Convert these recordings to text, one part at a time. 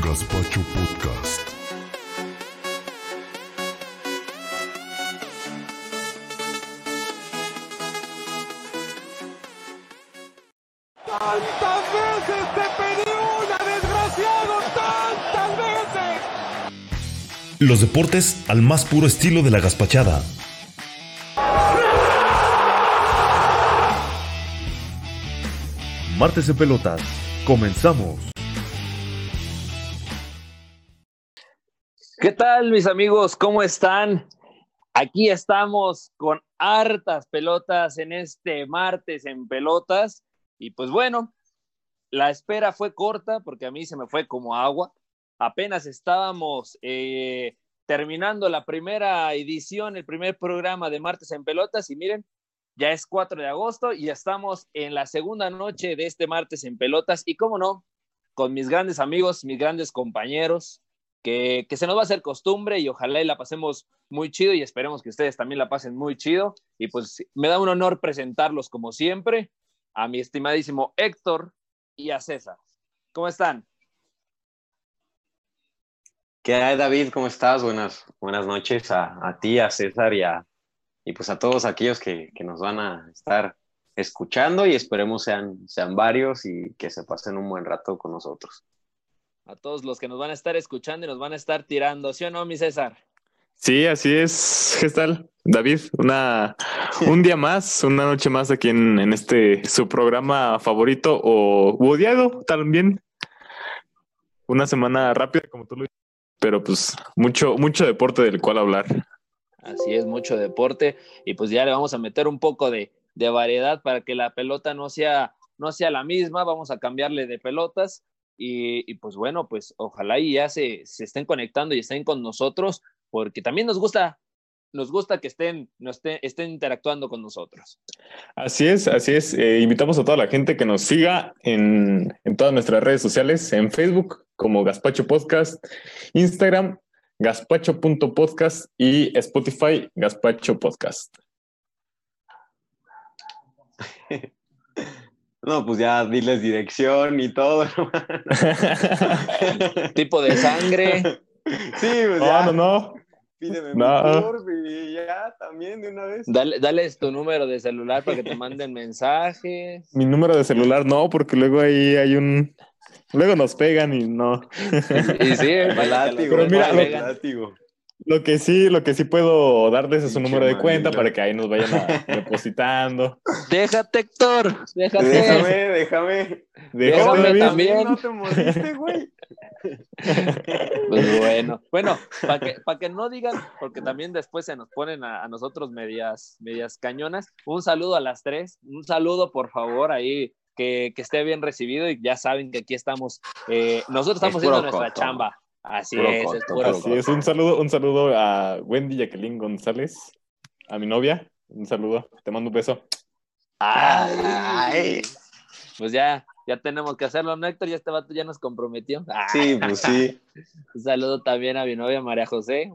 Gaspacho Podcast. ¡Tantas veces te pedí una, desgraciado! ¡Tantas veces! Los deportes al más puro estilo de la gaspachada. Martes de pelotas. Comenzamos. Tal, mis amigos? ¿Cómo están? Aquí estamos con hartas pelotas en este martes en pelotas. Y pues bueno, la espera fue corta porque a mí se me fue como agua. Apenas estábamos eh, terminando la primera edición, el primer programa de martes en pelotas. Y miren, ya es 4 de agosto y estamos en la segunda noche de este martes en pelotas. Y cómo no, con mis grandes amigos, mis grandes compañeros, que, se nos va a hacer costumbre y ojalá y la pasemos muy chido y esperemos que ustedes también la pasen muy chido. Y pues me da un honor presentarlos como siempre a mi estimadísimo Héctor y a César. ¿Cómo están? ¿Qué hay, David? ¿Cómo estás? Buenas, buenas noches a, a ti, a César y, a, y pues a todos aquellos que, que, nos van a estar escuchando y esperemos sean, sean varios y que se pasen un buen rato con nosotros a todos los que nos van a estar escuchando y nos van a estar tirando, ¿sí o no, mi César? Sí, así es, ¿qué tal? David, una, un día más, una noche más aquí en, en este su programa favorito o odiado también. Una semana rápida, como tú lo dices, pero pues mucho, mucho deporte del cual hablar. Así es, mucho deporte, y pues ya le vamos a meter un poco de, de variedad para que la pelota no sea, no sea la misma, vamos a cambiarle de pelotas y, y, pues bueno, pues ojalá y ya se, se, estén conectando y estén con nosotros, porque también nos gusta, nos gusta que estén, nos estén, estén interactuando con nosotros. Así es, así es. Eh, invitamos a toda la gente que nos siga en, en todas nuestras redes sociales, en Facebook como Gaspacho Podcast, Instagram gaspacho.podcast y Spotify Gaspacho Podcast. No, pues ya diles dirección y todo. tipo de sangre. Sí, pues no, ya. no, no. Pídeme No. y ya también de una vez. Dale, dales tu número de celular para que te manden mensajes. Mi número de celular no, porque luego ahí hay un. Luego nos pegan y no. Y sí, El látigo, Pero mira, el lo- látigo. Lo que sí, lo que sí puedo darles es un Pinche número de cuenta para que ahí nos vayan a- depositando. déjate, Héctor. Déjate. Déjame, déjame. Déjame David. también. No te moriste, güey. Pues bueno, bueno, para que, pa que no digan, porque también después se nos ponen a, a nosotros medias, medias cañonas, un saludo a las tres, un saludo por favor ahí, que, que esté bien recibido y ya saben que aquí estamos, eh, nosotros estamos Es haciendo nuestra chamba. Así Puro es, es puro Así es, un saludo, un saludo a Wendy Jacqueline González, a mi novia. Un saludo, te mando un beso. Ay, pues ya, ya tenemos que hacerlo, ¿no, Héctor? Ya este vato ya nos comprometió. Sí, pues sí. Un saludo también a mi novia María José.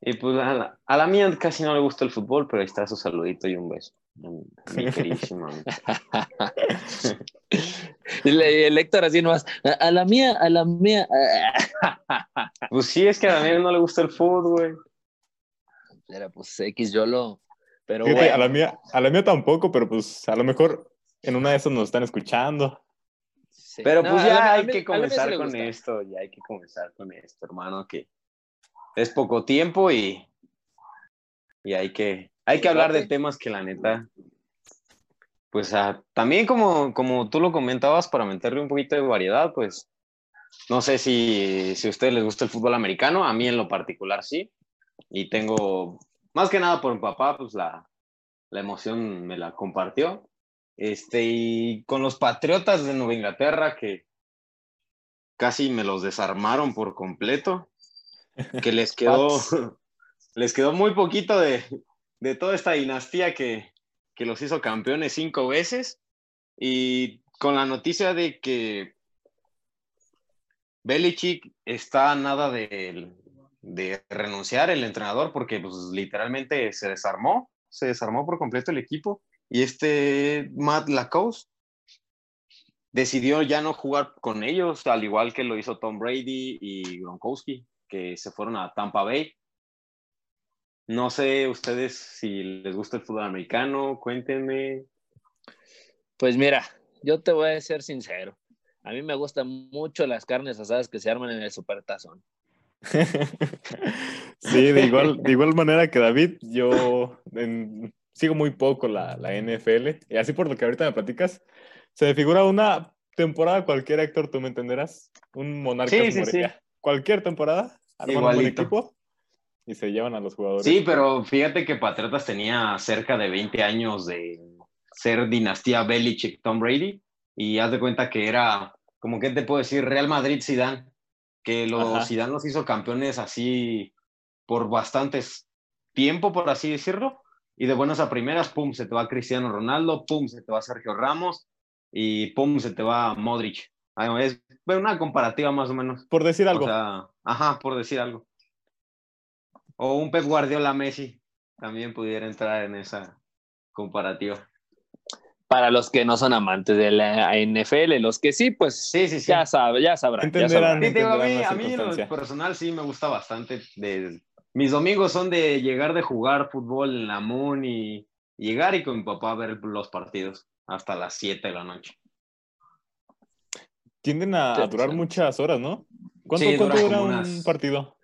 Y pues a la, a la mía casi no le gusta el fútbol, pero ahí está su saludito y un beso. Mi queridísima. Y el Héctor así nomás, a, a la mía, a la mía. Pues sí, es que a la mía no le gusta el fútbol, güey. Era pues X yo lo. Pero Fíjate, bueno, a, la mía, a la mía tampoco, pero pues a lo mejor en una de esas nos están escuchando. sí. Pero No, pues ya hay mí- que comenzar con esto, ya hay que comenzar con esto, hermano, que es poco tiempo y, y hay que, hay que hablar de temas que la neta, pues ah, también como, como tú lo comentabas, para meterle un poquito de variedad, pues no sé si, si a ustedes les gusta el fútbol americano, a mí en lo particular sí, y tengo, más que nada por mi papá, pues la, la emoción me la compartió. Este, y con los Patriotas de Nueva Inglaterra que casi me los desarmaron por completo, que les quedó, les quedó muy poquito de, de toda esta dinastía que, que los hizo campeones cinco veces y con la noticia de que Belichick está a nada de, renunciar el entrenador porque pues literalmente se desarmó, se desarmó por completo el equipo y este Matt Lacoste decidió ya no jugar con ellos, al igual que lo hizo Tom Brady y Gronkowski, que se fueron a Tampa Bay. No sé ustedes si les gusta el fútbol americano, cuéntenme. Pues mira, yo te voy a ser sincero. A mí me gustan mucho las carnes asadas que se arman en el supertazón. sí, de igual, de igual manera que David, yo sigo muy poco la, la, NFL. Y así por lo que ahorita me platicas, se me figura una temporada cualquiera, Héctor, tú me entenderás. Un monarca sí, sí, sí. Cualquier temporada, arman un buen equipo y se llevan a los jugadores. Sí, pero fíjate que Patriotas tenía cerca de 20 años de ser dinastía Belichick-Tom Brady y haz de cuenta que era, como que te puedo decir, Real Madrid-Zidane, que los Zidane los hizo campeones así por bastantes tiempo, por así decirlo, y de buenas a primeras, pum, se te va Cristiano Ronaldo, pum, se te va Sergio Ramos y pum, se te va Modric. Es una comparativa más o menos. Por decir algo. O sea, ajá, por decir algo. O un Pep Guardiola Messi también pudiera entrar en esa comparativa para los que no son amantes de la NFL, los que sí, pues sí, sí, sí. ya, sabe, ya sabrán. Entenderán, a mí, a mí en lo personal sí me gusta bastante. De, mis domingos son de llegar de jugar fútbol en la Moon y llegar y con mi papá a ver los partidos hasta las 7 de la noche. Tienden a, durar muchas horas, ¿no? ¿Cuánto, dura, dura un partido?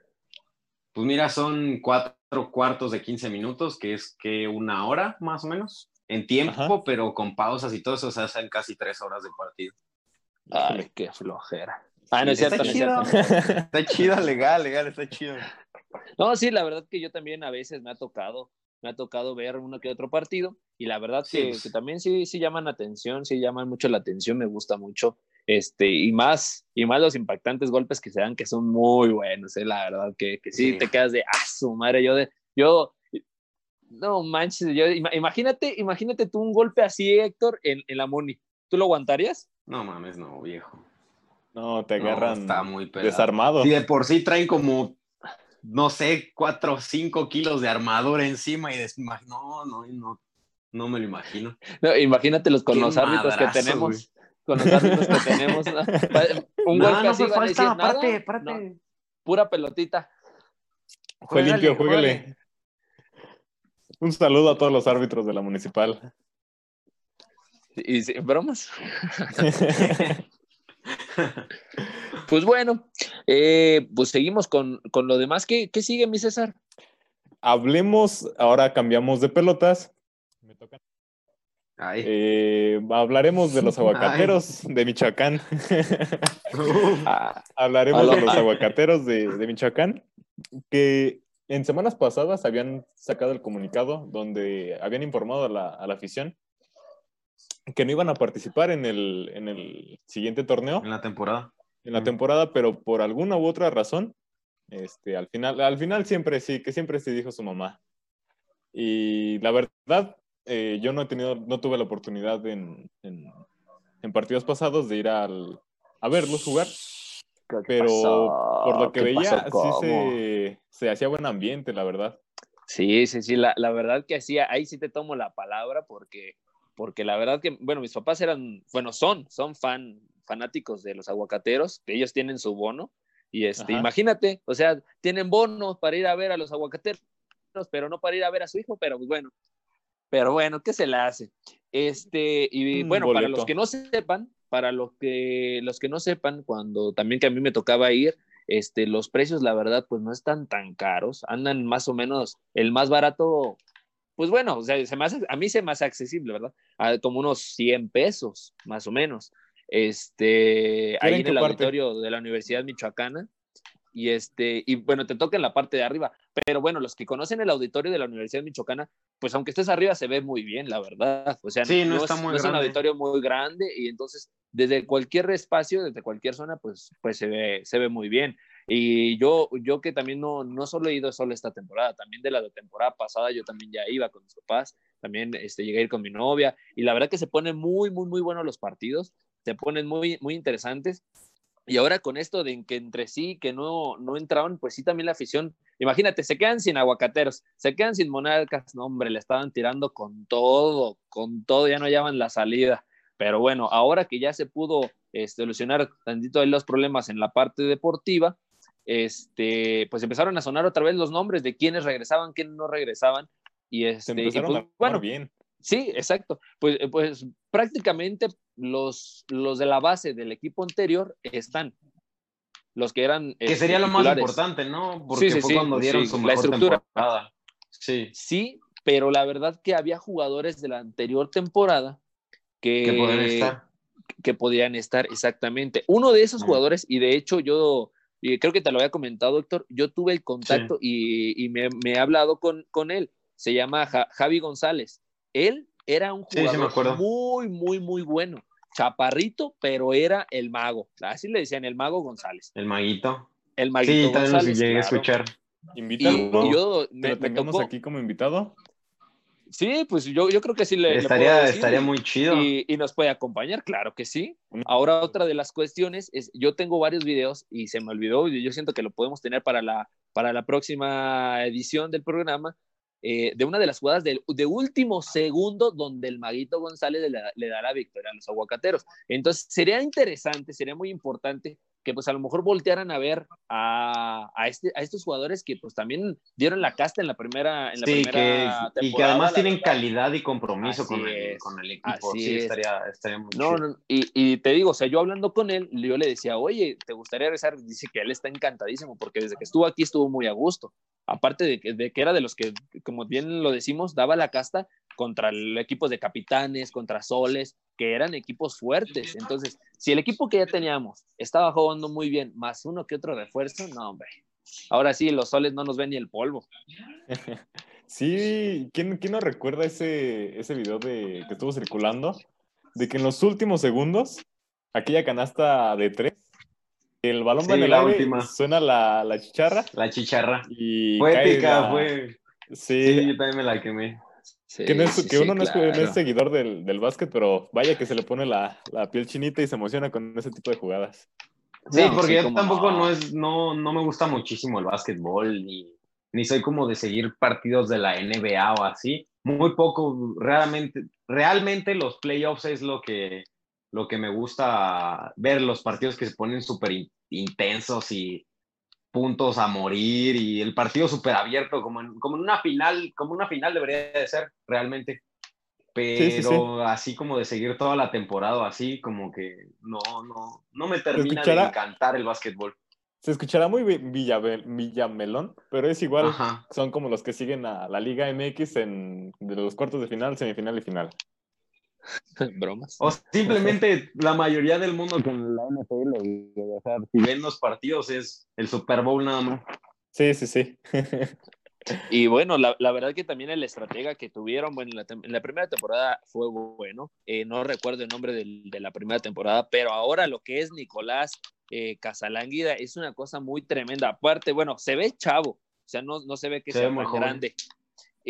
Pues mira, son cuatro cuartos de 15 minutos, que es que una hora más o menos en tiempo, pero con pausas y todo eso, se hacen casi tres horas de partido. Ay, qué flojera. Ah, no es cierto, está chido. Está chido, legal, legal, está chido. No, sí, la verdad que yo también a veces me ha tocado, me ha tocado ver uno que otro partido y la verdad que, que, también sí, sí llaman la atención, sí llaman mucho la atención, me gusta mucho, este, y más, y más los impactantes golpes que se dan que son muy buenos, eh, la verdad que, que sí, te quedas de, ah, su madre, yo de, yo no manches, yo, imagínate, imagínate tú un golpe así, Héctor, en, en la Moni. ¿Tú lo aguantarías? No mames, no, viejo. No, te agarran está muy desarmado. Y de por sí traen como, no sé, cuatro o cinco kilos de armadura encima y no, no, no, no me lo imagino. No, imagínatelos con los árbitros que tenemos. Con los árbitros que tenemos. Un golpe así, falta, párate, Pura pelotita. Fue limpio, juégale. Un saludo a todos los árbitros de la municipal. ¿Y bromas? pues bueno, eh, pues seguimos con, lo demás. ¿Qué, sigue, mi César? Hablemos, ahora cambiamos de pelotas. Me toca. Eh, hablaremos de los aguacateros de Michoacán. hablaremos de los aguacateros de, de Michoacán, que en semanas pasadas habían sacado el comunicado donde habían informado a la, afición que no iban a participar en el, en el siguiente torneo. En la temporada. En la temporada, pero por alguna u otra razón, este, al, final, al final siempre sí, que siempre se dijo su mamá. Y la verdad, eh, yo no he tenido, no tuve la oportunidad en, en, partidos pasados de ir al, a verlos jugar. Pero por lo que veía, sí se, se, hacía buen ambiente, la verdad. Sí, sí, sí, la, la verdad que hacía, ahí sí te tomo la palabra porque, porque la verdad que, bueno, mis papás eran, bueno, son, son fan, fanáticos de los aguacateros, que ellos tienen su bono, y este, imagínate, o sea, tienen bonos para ir a ver a los aguacateros, pero no para ir a ver a su hijo, pero pues bueno, pero bueno, ¿qué se le hace? Este, y bueno, para los que no sepan, para los que, los que no sepan, cuando también que a mí me tocaba ir, este, los precios, la verdad, pues no están tan caros, andan más o menos, el más barato, pues bueno, o sea, se me a mí se me hace accesible, ¿verdad? como unos 100 pesos, más o menos. Este, ahí en el auditorio de la Universidad Michoacana, y este, y bueno, te toca en la parte de arriba, pero bueno, los que conocen el auditorio de la Universidad Michoacana, pues aunque estés arriba se ve muy bien, la verdad. O sea, no, está muy es un auditorio muy grande y entonces desde cualquier espacio, desde cualquier zona, pues, pues se, ve, se ve muy bien. Y yo, yo que también no, no solo he ido solo esta temporada, también de la temporada pasada yo también ya iba con mis papás, también este, llegué a ir con mi novia y la verdad que se ponen muy, muy, muy buenos los partidos, se ponen muy, muy interesantes y ahora con esto de que entre sí, que no, no entraban, pues sí también la afición, imagínate, se quedan sin aguacateros, se quedan sin monarcas, no hombre, le estaban tirando con todo, con todo, ya no hallaban la salida. Pero bueno, ahora que ya se pudo este, solucionar tantito los problemas en la parte deportiva, este, pues empezaron a sonar otra vez los nombres de quienes regresaban, quienes no regresaban. Y, este, y pues, bueno, bien. Sí, exacto. Pues, pues prácticamente los, los de la base del equipo anterior están. Los que eran. Que sería lo más importante, ¿no? Porque sí, fue cuando dieron su mejor la estructura. temporada. Sí. Sí, pero la verdad que había jugadores de la anterior temporada que, que podían estar. Que podían estar, exactamente. Uno de esos jugadores, y de hecho yo y creo que te lo había comentado, Héctor, yo tuve el contacto y, y me, me, he hablado con, con él. Se llama Javi González. Él era un jugador muy, muy, muy bueno. Chaparrito, pero era el mago. Así le decían, el mago González. El maguito. El maguito sí, también González, llegué a escuchar. Invítalo. Y yo me, ¿Lo tengamos aquí como invitado? Sí, pues yo, yo creo que sí le, estaría, estaría muy chido. Y, y, nos puede acompañar, claro que sí. Ahora otra de las cuestiones es, yo tengo varios videos y se me olvidó, y yo siento que lo podemos tener para la, para la próxima edición del programa, eh, de una de las jugadas de, último segundo donde el Maguito González le, le, da la victoria a los aguacateros. Entonces sería interesante, sería muy importante que pues a lo mejor voltearan a ver a, a, este, a estos jugadores que pues también dieron la casta en la primera, en la sí, primera que, Y que además tienen verdad. calidad y compromiso con el, con el, equipo. Así sí, estaría, estaría, muy no, no, y, y, te digo, o sea, yo hablando con él, yo le decía, oye, ¿te gustaría regresar? Dice que él está encantadísimo porque desde que estuvo aquí estuvo muy a gusto. Aparte de que, de que era de los que, como bien lo decimos, daba la casta contra el equipos de capitanes, contra soles, que eran equipos fuertes. Entonces, si el equipo que ya teníamos estaba jugando muy bien, más uno que otro refuerzo, no, hombre. Ahora sí, los soles no nos ven ni el polvo. Sí, ¿quién, quién no recuerda ese, ese video de, que estuvo circulando? De que en los últimos segundos, aquella canasta de tres, el balón Sí, va en el la aire, última. suena la, la chicharra La chicharra. y Fue cae épica, la- fue. Sí, Sí, yo también me la quemé. Sí, que, no es- sí, que sí, uno no, es, no claro. es seguidor del, del básquet, pero vaya que se le pone la, la piel chinita y se emociona con ese tipo de jugadas. Sí, No, porque sí, yo tampoco no. no. es, no, no me gusta muchísimo el básquetbol, ni, ni soy como de seguir partidos de la NBA o así. Muy poco, realmente, realmente los playoffs es lo que, lo que me gusta ver, los partidos que se ponen súper in- intensos y puntos a morir y el partido súper abierto, como en, como en una final, como una final debería de ser realmente. Pero Sí, sí, sí. así como de seguir toda la temporada, así como que no, no, no me termina de encantar el básquetbol. Se escuchará muy Villamelón, pero es igual, Ajá. son como los que siguen a la Liga MX en de los cuartos de final, semifinal y final. Bromas. O simplemente la mayoría del mundo con la NFL, y, o sea, si ven los partidos es el Super Bowl nada más. Sí, sí, sí. Y bueno, la, la verdad que también el estratega que tuvieron, bueno, en la, en la primera temporada fue bueno. Eh, no recuerdo el nombre del- de la primera temporada, pero ahora lo que es Nicolás eh, Casalánguida es una cosa muy tremenda. Aparte, bueno, se ve chavo, o sea, no, no se ve que Se sea ve muy grande.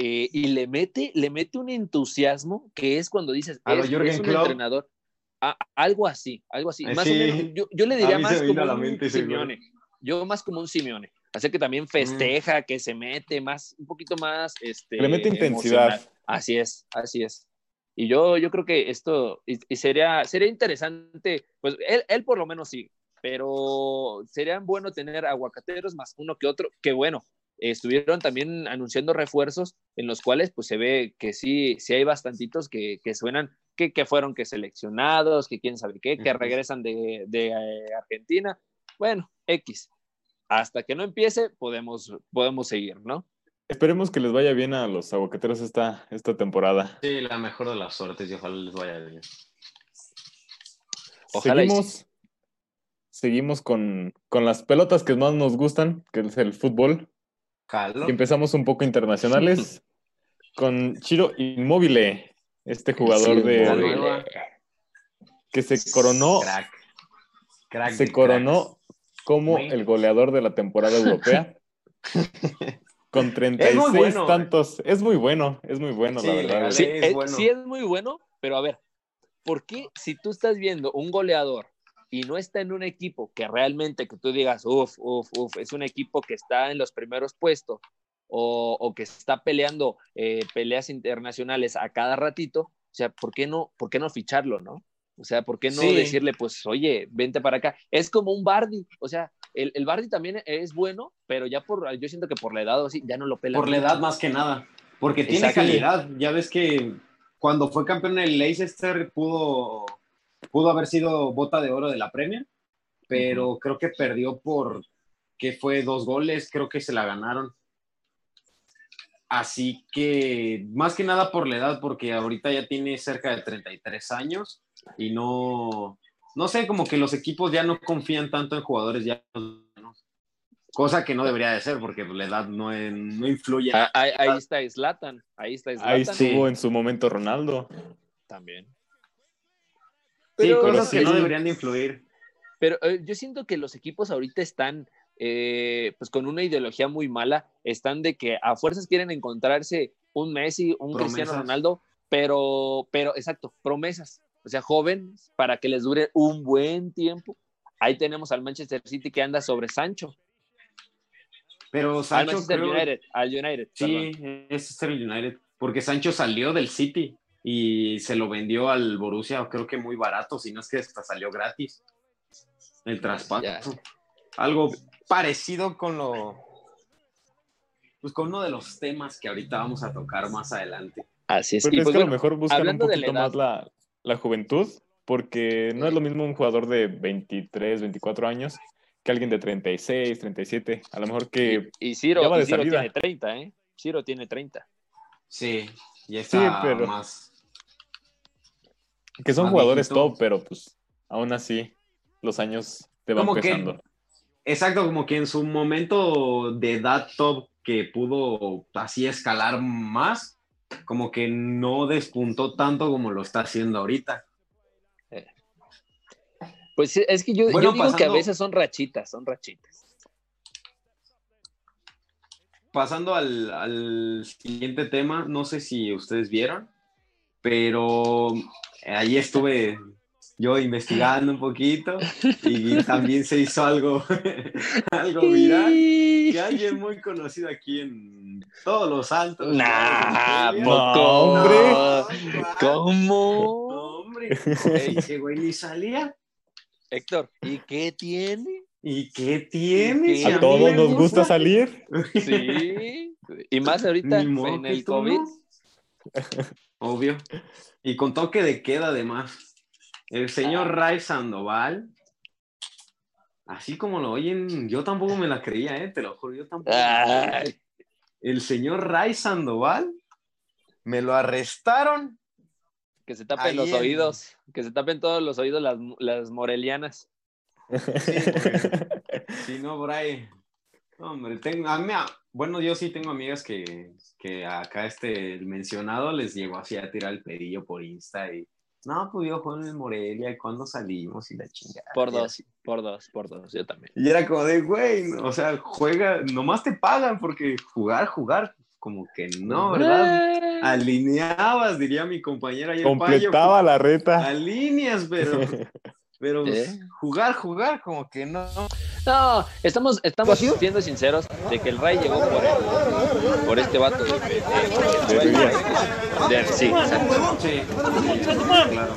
Eh, y le mete, le mete un entusiasmo que es cuando dices, A es, es un Klopp. entrenador. Ah, algo así, algo así. Eh, Más sí. o menos, yo, yo le A diría más como a un mente. Simeone. Yo más como un Simeone. Así que también festeja, que se mete más, un poquito más. Este, Le mete intensidad. emocional. Así es, así es. Y yo, yo creo que esto y, y sería, sería interesante, pues él, él por lo menos sí, pero sería bueno tener aguacateros más uno que otro, que bueno, estuvieron también anunciando refuerzos en los cuales pues se ve que sí, sí hay bastantitos que, que suenan, que, que fueron que seleccionados, que quién sabe qué, que regresan de, de eh, Argentina. Bueno, X. Hasta que no empiece, podemos, podemos seguir, ¿no? Esperemos que les vaya bien a los aguacateros esta, esta temporada. Sí, la mejor de las suertes y ojalá les vaya bien. Ojalá y seguimos seguimos con, con las pelotas que más nos gustan, que es el fútbol. Y empezamos un poco internacionales con Chiro Inmóvil, este jugador Sí, de que se coronó, Crack. Crack se coronó como el goleador de la temporada europea. Con 36 bueno. tantos. Es muy bueno, es muy bueno, la verdad. Sí, es, bueno. sí es muy bueno, pero a ver, ¿por qué si tú estás viendo un goleador y no está en un equipo que realmente que tú digas, uff, uff, uff, es un equipo que está en los primeros puestos o, o que está peleando eh, peleas internacionales a cada ratito, o sea, ¿por qué no, por qué no ficharlo, no? O sea, ¿por qué no Sí. decirle, pues, oye, vente para acá? Es como un Bardi, o sea, el, el Bardi también es bueno, pero ya por, yo siento que por la edad o así, ya no lo pela. Por la edad más que nada. Porque tiene calidad. Ya ves que cuando fue campeón en el Leicester pudo, pudo haber sido bota de oro de la Premier, pero creo que perdió por que fue dos goles, creo que se la ganaron. Así que más que nada por la edad, porque ahorita ya tiene cerca de 33 años y no, no sé, como que los equipos ya no confían tanto en jugadores ya cosa que no debería de ser porque la edad no, no influye. Ah, ahí, ahí está Slatan, ahí está Slatan. Ahí estuvo Sí. en su momento Ronaldo. también. Sí, Pero- cosas pero que no sí. deberían de influir. Pero eh, yo siento que los equipos ahorita están eh, pues con una ideología muy mala, están de que a fuerzas quieren encontrarse un Messi, un Cristiano Promesas. Ronaldo, pero, pero exacto, promesas, o sea, jóvenes para que les dure un buen tiempo. Ahí tenemos al Manchester City que anda sobre Sancho, Pero al Sancho Manchester creo- United, al United. Sí, es el United. Porque Sancho salió del City y se lo vendió al Borussia, creo que muy barato, si no es que hasta salió gratis. El traspaso. Algo parecido con lo. Pues con uno de los temas que ahorita vamos a tocar más adelante. Así es. Pero Y es pues que a lo mejor buscan un la poquito más la, la juventud, porque no es lo mismo un jugador de 23, 24 años que alguien de 36, 37. A lo mejor que y, y Ciro, ya va de y Ciro salida. tiene 30, ¿eh? Ciro tiene 30. Sí, ya está pero- más. que son Más jugadores viejito. top, pero pues aún así los años te van Como que- pesando. Exacto, como que en su momento de edad top que pudo así escalar más, como que no despuntó tanto como lo está haciendo ahorita. Pues sí, es que yo, Bueno, yo digo que a veces son rachitas, son rachitas. Pasando al, al siguiente tema, no sé si ustedes vieron, pero ahí estuve yo investigando un poquito y también se hizo algo, algo viral. Que alguien muy conocido aquí en todos los altos. Nah, No, poco, hombre. ¿Cómo? hombre, ese güey ni salía. Héctor, ¿y qué tiene? ¿Y qué tiene? ¿Y Si qué? mí A todos nos gusta salir. Sí. Y más ahorita modo en el COVID. no. Obvio. Y con toque de queda, además. El señor Ray Sandoval, así como lo oyen, yo tampoco me la creía, ¿eh? Te lo juro, yo tampoco. El señor Ray Sandoval, me lo arrestaron. que se tapen Ahí los en- oídos, que se tapen todos los oídos las, las morelianas. Si no, Bray. Hombre, tengo, a mí- bueno, yo sí tengo amigas que, que acá este el mencionado les llegó así a tirar el pedillo por Insta y no, pues yo juego en el Morelia y cuando salimos y la chingada. Por dos, por dos, por dos, yo también. Y era como de, güey, o sea, juega, nomás te pagan porque jugar, jugar, como que no, ¿verdad? Alineabas, diría mi compañera ahí el payo, Completaba la reta. Alineas, pero, pero pues, ¿Eh? jugar, jugar, como que no. No, estamos, estamos siendo sinceros de que el Ray llegó por, el- por este vato de, de- De Ruiz. de- sí, exacto. Sí, claro.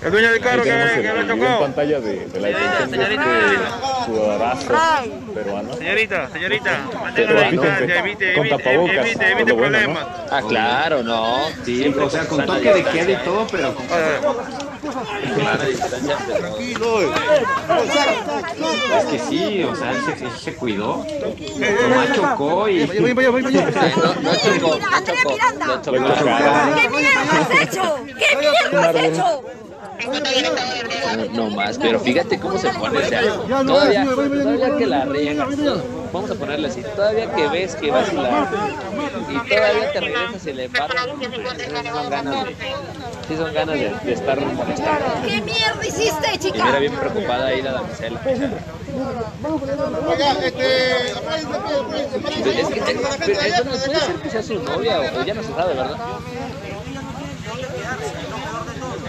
El dueño del carro que, tenemos el, que el me video en chocó. pantalla de, de la Señorita, señorita. este peruano. Señorita, señorita, Pero mantenga la fíjense, distancia, evite, con evite, ¿no? problemas. Ah, claro, no. Sí, Siempre o sea, con toque de queda y ¿eh? todo, pero con distancia, pero- Es que sí, o sea, él se, él se cuidó. Nomás chocó y. No, no chocó, no chocó, no chocó. ¿Qué mierda has hecho? ¿Qué mierda has hecho? No más, pero fíjate cómo se pone. O sea, todavía, todavía que la riegas, vamos a ponerle así, todavía que ves que vas y la. Y todavía te regresas y le embarras. Son ganas de, sí son ganas de, de estar molestando. ¿Qué mierda hiciste, Y mira, chica? bien preocupada ahí la damisela. Es que, pero, puede ser que sea su novia o, o ya no se sabe, ¿verdad?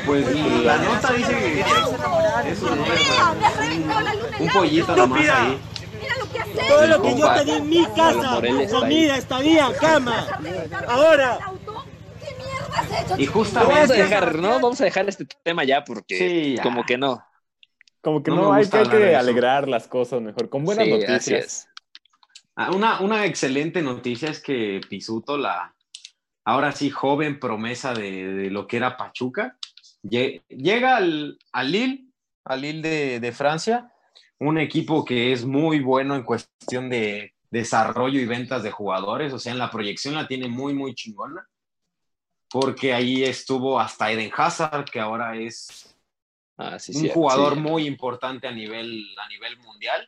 Pues la nota dice que es en un la- pollito nomás ahí. Mira lo que has Todo lo que yo pedí en mi casa, comida, estadía, cama. Ahora, ¿Qué mierda has hecho, Y justamente- Vamos a dejar, ¿no? Vamos a dejar este tema ya porque Sí, ya. como que no. Como que No hay que, hay alegrar las cosas mejor, con buenas Sí, noticias. así es. Ah, Una, una excelente noticia es que Pisuto, la ahora sí joven promesa de, de lo que era Pachuca, llega al, al Lille, al Lille de, de Francia, un equipo que es muy bueno en cuestión de desarrollo y ventas de jugadores, o sea, en la proyección la tiene muy, muy chingona, porque ahí estuvo hasta Eden Hazard, que ahora es Ah, sí, un sí, jugador sí. muy importante a nivel, a nivel mundial.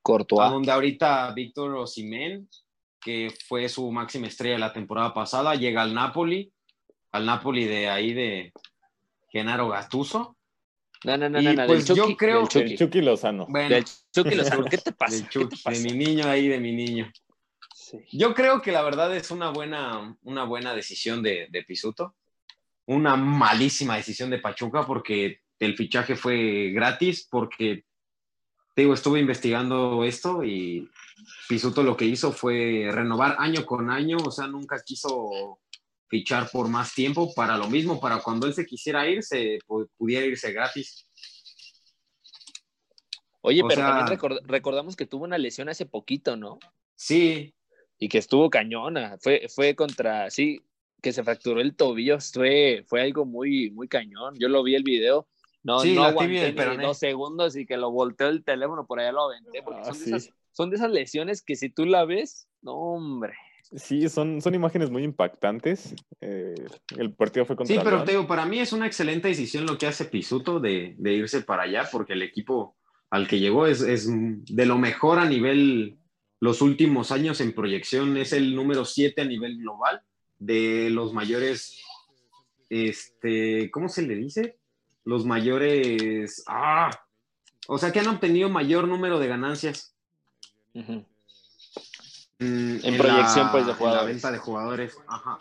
Courtois. A donde ahorita Víctor Osimhen, que fue su máxima estrella la temporada pasada, llega al Napoli, al Napoli de ahí de Genaro Gattuso. No, no, no, Y no, no, pues del yo Chucky, creo del Chucky. Chucky Lozano. Bueno, Del Chucky Lozano. ¿Qué te pasa? del ¿Qué Chucky, te pasa? de mi niño ahí, de mi niño. Sí. Yo creo que la verdad es una buena, una buena decisión de, de Pisuto. Una malísima decisión de Pachuca porque el fichaje fue gratis, porque te digo, estuve investigando esto y Pisuto lo que hizo fue renovar año con año, o sea, nunca quiso fichar por más tiempo para lo mismo, para cuando él se quisiera ir, se pu- pudiera irse gratis. Oye, O pero sea- también record- recordamos que tuvo una lesión hace poquito, ¿no? Sí, Y que estuvo cañona. Fue, fue contra, sí, que se fracturó el tobillo. Fue, fue algo muy, muy cañón. Yo lo vi el video. No, Sí, no aguanté ni dos segundos y que lo volteó el teléfono por allá lo aventé. Porque Ah, son, sí. de esas, son de esas lesiones que si tú la ves, no, hombre. Sí, son, son imágenes muy impactantes. Eh, el partido fue contra Sí, pero León. te digo, para mí es una excelente decisión lo que hace Pisuto de, de irse para allá, porque el equipo al que llegó es, es de lo mejor a nivel, los últimos años en proyección, es el número 7 a nivel global de los mayores, este, ¿cómo se le dice? Los mayores, ah, o sea que han obtenido mayor número de ganancias. Mm, En proyección, la- pues, de en jugadores. la venta de jugadores. Ajá.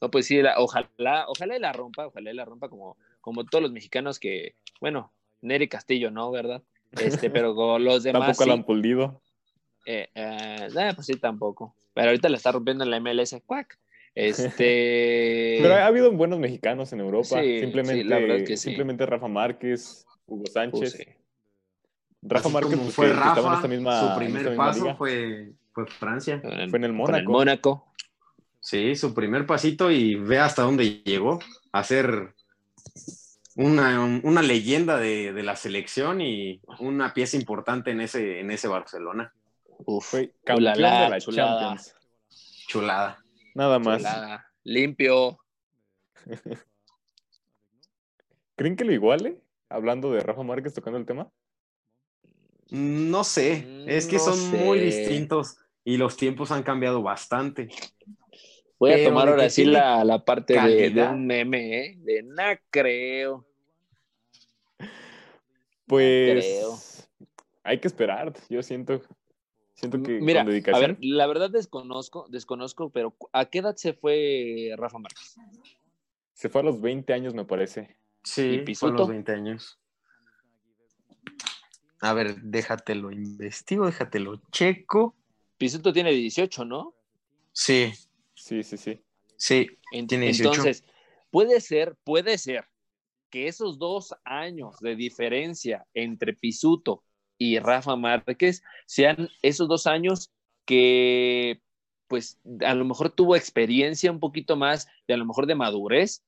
No, pues sí, la- ojalá, ojalá y la rompa, ojalá y la rompa como, como todos los mexicanos que, bueno, Nery Castillo, ¿no? ¿Verdad? Este, pero con los demás. Tampoco sí. han pulido. Eh, eh, eh, pues sí, tampoco. Pero ahorita la está rompiendo en la MLS. ¡Cuac! Este. Pero ha habido buenos mexicanos en Europa. Sí, simplemente, sí, la verdad que sí. simplemente Rafa Márquez, Hugo Sánchez. pues, sí. Rafa Así Márquez pues, fue que- que estaba en Rafa, esta misma, su primer esta misma paso liga. fue, fue Francia. Fue en el Mónaco. Mónaco. Sí, su primer pasito y ve hasta dónde llegó a ser una, una leyenda de, de la selección y una pieza importante en ese, en ese Barcelona. Uf, Fue campeón ulala, de la chulada, Champions. Chulada. Nada más. chulada. Limpio. ¿Creen que lo iguale? Hablando de Rafa Márquez tocando el tema. No sé, es que no son sé. muy distintos y los tiempos han cambiado bastante. Voy a tomar ahora sí la, la parte de, un meme, ¿eh? De no creo. Pues creo. hay que esperar. Yo siento, siento que Mira, con a dedicación. ver, la verdad desconozco, desconozco, pero ¿a qué edad se fue Rafa Márquez? Se fue a los 20 años, me parece. Sí, ¿Y fue a los 20 años. A ver, déjatelo investigo, déjatelo checo. Pisuto tiene 18, ¿no? Sí, Sí, sí, sí. sí. En- Tiene 18. Entonces, puede ser, puede ser que esos dos años de diferencia entre Pisuto y Rafa Márquez sean esos dos años que, pues, a lo mejor tuvo experiencia un poquito más, de a lo mejor de madurez,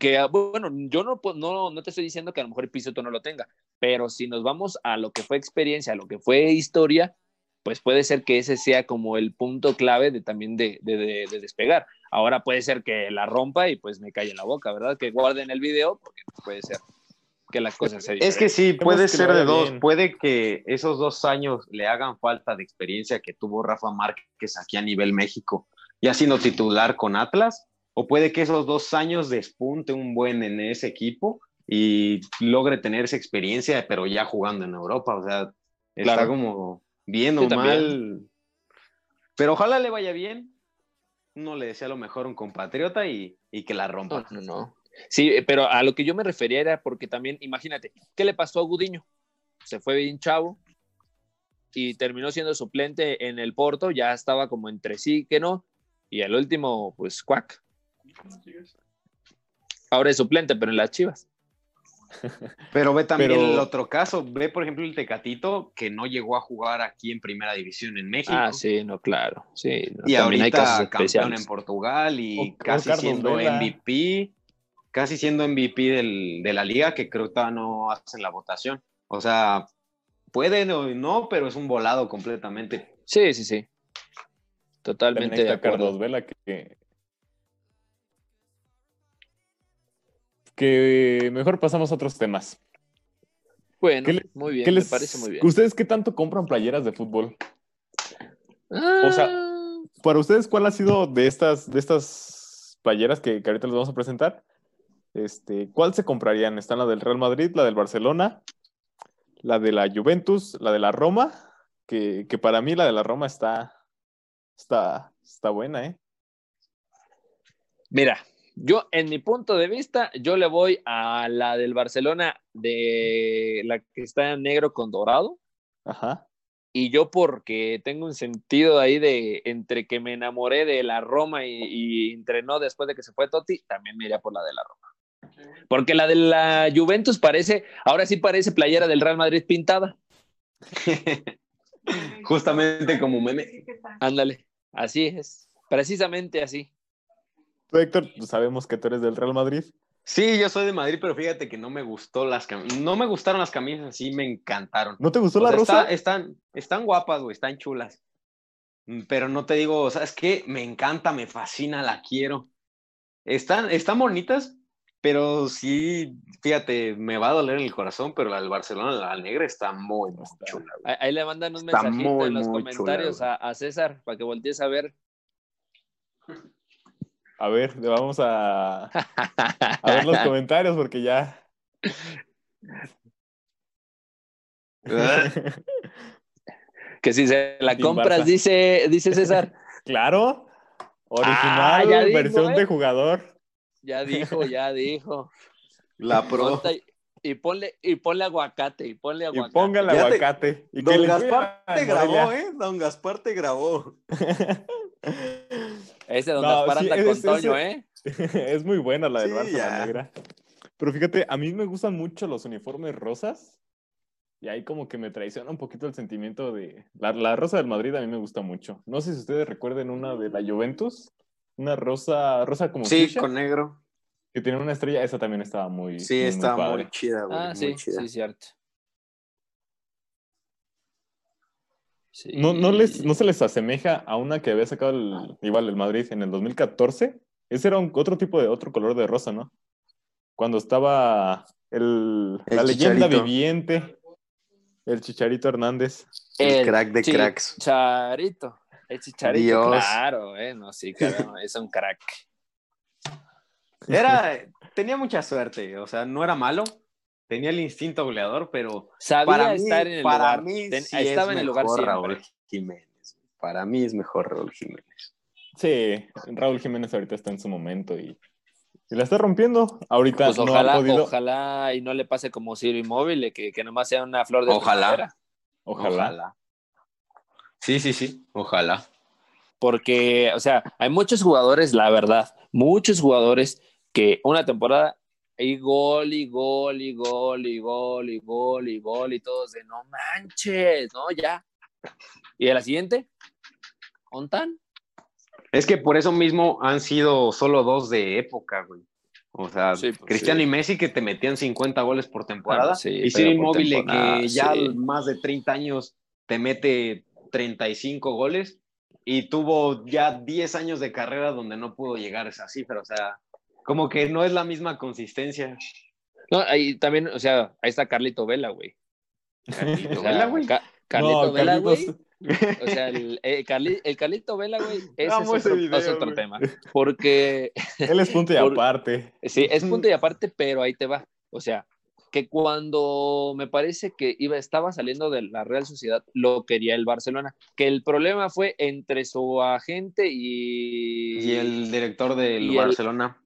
que, ah, bueno, yo no, pu- no, no te estoy diciendo que a lo mejor Pisuto no lo tenga, pero si nos vamos a lo que fue experiencia, a lo que fue historia, pues puede ser que ese sea como el punto clave de también de, de- de- de despegar. Ahora puede ser que la rompa y pues me calle en la boca, ¿verdad? Que guarden el video porque puede ser que la cosa sea Es que sí, puede ser de dos. bien. Puede que esos dos años le hagan falta de experiencia que tuvo Rafa Márquez aquí a nivel México, ya siendo titular con Atlas, o puede que esos dos años despunte un buen en ese equipo y logre tener esa experiencia, pero ya jugando en Europa. O sea, está Claro. como bien o Sí, mal. Pero ojalá le vaya bien. Uno le desea lo mejor a un compatriota y, y que la rompa. No, no, no. Sí, pero a lo que yo me refería era porque también, imagínate, ¿qué le pasó a Gudiño? Se fue bien chavo, y terminó siendo suplente en el Porto, ya estaba como entre sí que no, y al último, pues cuac. Ahora es suplente, pero en las Chivas. Pero ve también Pero- el otro caso. Ve, por ejemplo, el Tecatito, que no llegó a jugar aquí en Primera División en México. Ah, sí, no, claro. Sí, no, Y también hay casos ahorita campeón especiales. en Portugal y O- casi Carlos siendo Vela. MVP, casi siendo MVP del- de la liga, que creo que todavía no hacen la votación. O sea, pueden o no, pero es un volado completamente. Sí, sí, sí. También Totalmente de está acuerdo. Carlos Vela que. Que mejor pasamos a otros temas. Bueno, ¿Qué le- muy bien, ¿Qué me les- parece muy bien. ¿Ustedes qué tanto compran playeras de fútbol? o sea, Ah, Para ustedes, ¿cuál ha sido de estas, de estas playeras que, que ahorita les vamos a presentar? Este, ¿Cuál se comprarían? ¿Están la del Real Madrid, la del Barcelona, la de la Juventus, la de la Roma? Que, que para mí la de la Roma está, está, está buena, ¿eh? Mira, yo en mi punto de vista, yo le voy a la del Barcelona de la que está en negro con dorado. Ajá. Y yo porque tengo un sentido ahí de entre que me enamoré de la Roma y, y entrenó después de que se fue Totti, también me iría por la de la Roma. Porque la de la Juventus parece, ahora sí parece playera del Real Madrid pintada. Justamente como meme. Ándale, así es, precisamente así. Tú, Héctor, sabemos que tú eres del Real Madrid. Sí, yo soy de Madrid, pero fíjate que no me gustó las camisas. No me gustaron las camisas, sí me encantaron. ¿No te gustó O la sea, rosa? está- están, están guapas, güey, están chulas. Mm, Pero no te digo, ¿sabes qué? Me encanta, me fascina, la quiero. Están, están bonitas, pero sí, fíjate, me va a doler en el corazón, pero la del Barcelona, la negra, está muy, muy chula. güey. Ahí, le mandan un Está mensajito muy, en los comentarios chula, a, a César para que voltees a ver. A ver, vamos a, a ver los comentarios porque ya. que si se la Team compras, Barça. dice, dice César. claro. Original, Ah, ya dijo, versión ¿eh? de jugador. Ya dijo, ya dijo. La pro. Y ponle, y ponle aguacate, y ponle Y aguacate. póngale Fíjate, aguacate. Y que Don le Gaspar te grabó. ¿eh? Don Gaspar te grabó. Ese don No, sí, es- con Toño, ¿eh? es muy buena la del Sí, Barça, la negra. Pero fíjate, a mí me gustan mucho los uniformes rosas. Y ahí como que me traiciona un poquito el sentimiento de... La, la rosa del Madrid a mí me gusta mucho. No sé si ustedes recuerden una de la Juventus. Una rosa, rosa como Sí, fuchsia, con negro. que tiene una estrella. Esa también estaba muy Sí, muy, está muy, padre. chida, güey. Ah, muy sí, chida. sí, cierto. Sí. ¿No, no, les, ¿No se les asemeja a una que había sacado el, igual el Madrid en el 2014? Ese era un, otro tipo de, otro color de rosa, ¿no? Cuando estaba el, El la leyenda Chicharito. viviente, el Chicharito Hernández. El crack de cracks. Chicharito. El chicharito, Dios. claro, eh, no, sí, claro, es un crack. Era, tenía mucha suerte, o sea, no era malo, tenía el instinto goleador, pero Sabía para mí, estar en el para lugar. mí Ten- sí estaba es en el lugar mejor siempre. Raúl Jiménez. Para mí es mejor Raúl Jiménez. Sí, Raúl Jiménez ahorita está en su momento y, y la está rompiendo. Ahorita Pues no ojalá, ha podido. ojalá y no le pase como Ciro Inmóvil, que, que nomás sea una flor de Ojalá. primavera. Ojalá. Sí, sí, sí, ojalá. Porque, o sea, hay muchos jugadores, la verdad, muchos jugadores que una temporada y gol y gol y gol y gol y gol y gol y todos de no manches, no, ya. Y a la siguiente, ¿ontan? Es que por eso mismo han sido solo dos de época, güey. O sea, Sí, pues, Cristiano sí. y Messi que te metían 50 goles por temporada. Sí, y Ciro Inmóvil que ya más de 30 años te mete 35 goles y tuvo ya 10 años de carrera donde no pudo llegar a esa cifra. O sea, como que no es la misma consistencia. No, ahí también, o sea, ahí está Carlito Vela, güey. O sea, Vela, güey. Ca- Carlito No, Vela, güey. Carlitos- O sea, el, el Carli- el Carlito Vela, güey, ese Amo es ese otro, video, es otro güey. tema. Porque Él es punto y Por- aparte. Sí, es punto y aparte, pero ahí te va. O sea, que cuando me parece que iba, estaba saliendo de la Real Sociedad, lo quería el Barcelona. Que el problema fue entre su agente y. Y el director del Y el- Barcelona.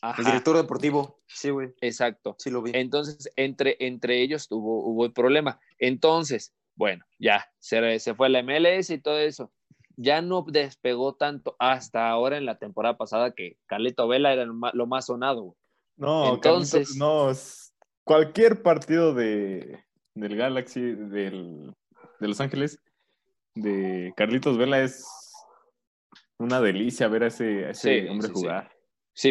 Ajá, El director deportivo. Sí, güey. Exacto. Sí lo vi. Entonces, entre, entre ellos tuvo, hubo el problema. Entonces, bueno, ya, se, se fue la MLS y todo eso. Ya no despegó tanto hasta ahora en la temporada pasada que Carlito Vela era lo más, sonado. güey. No, Entonces- no, cualquier partido de, del Galaxy, del, de Los Ángeles, de Carlitos Vela es una delicia ver a ese, a ese Sí, hombre sí. jugar. Sí,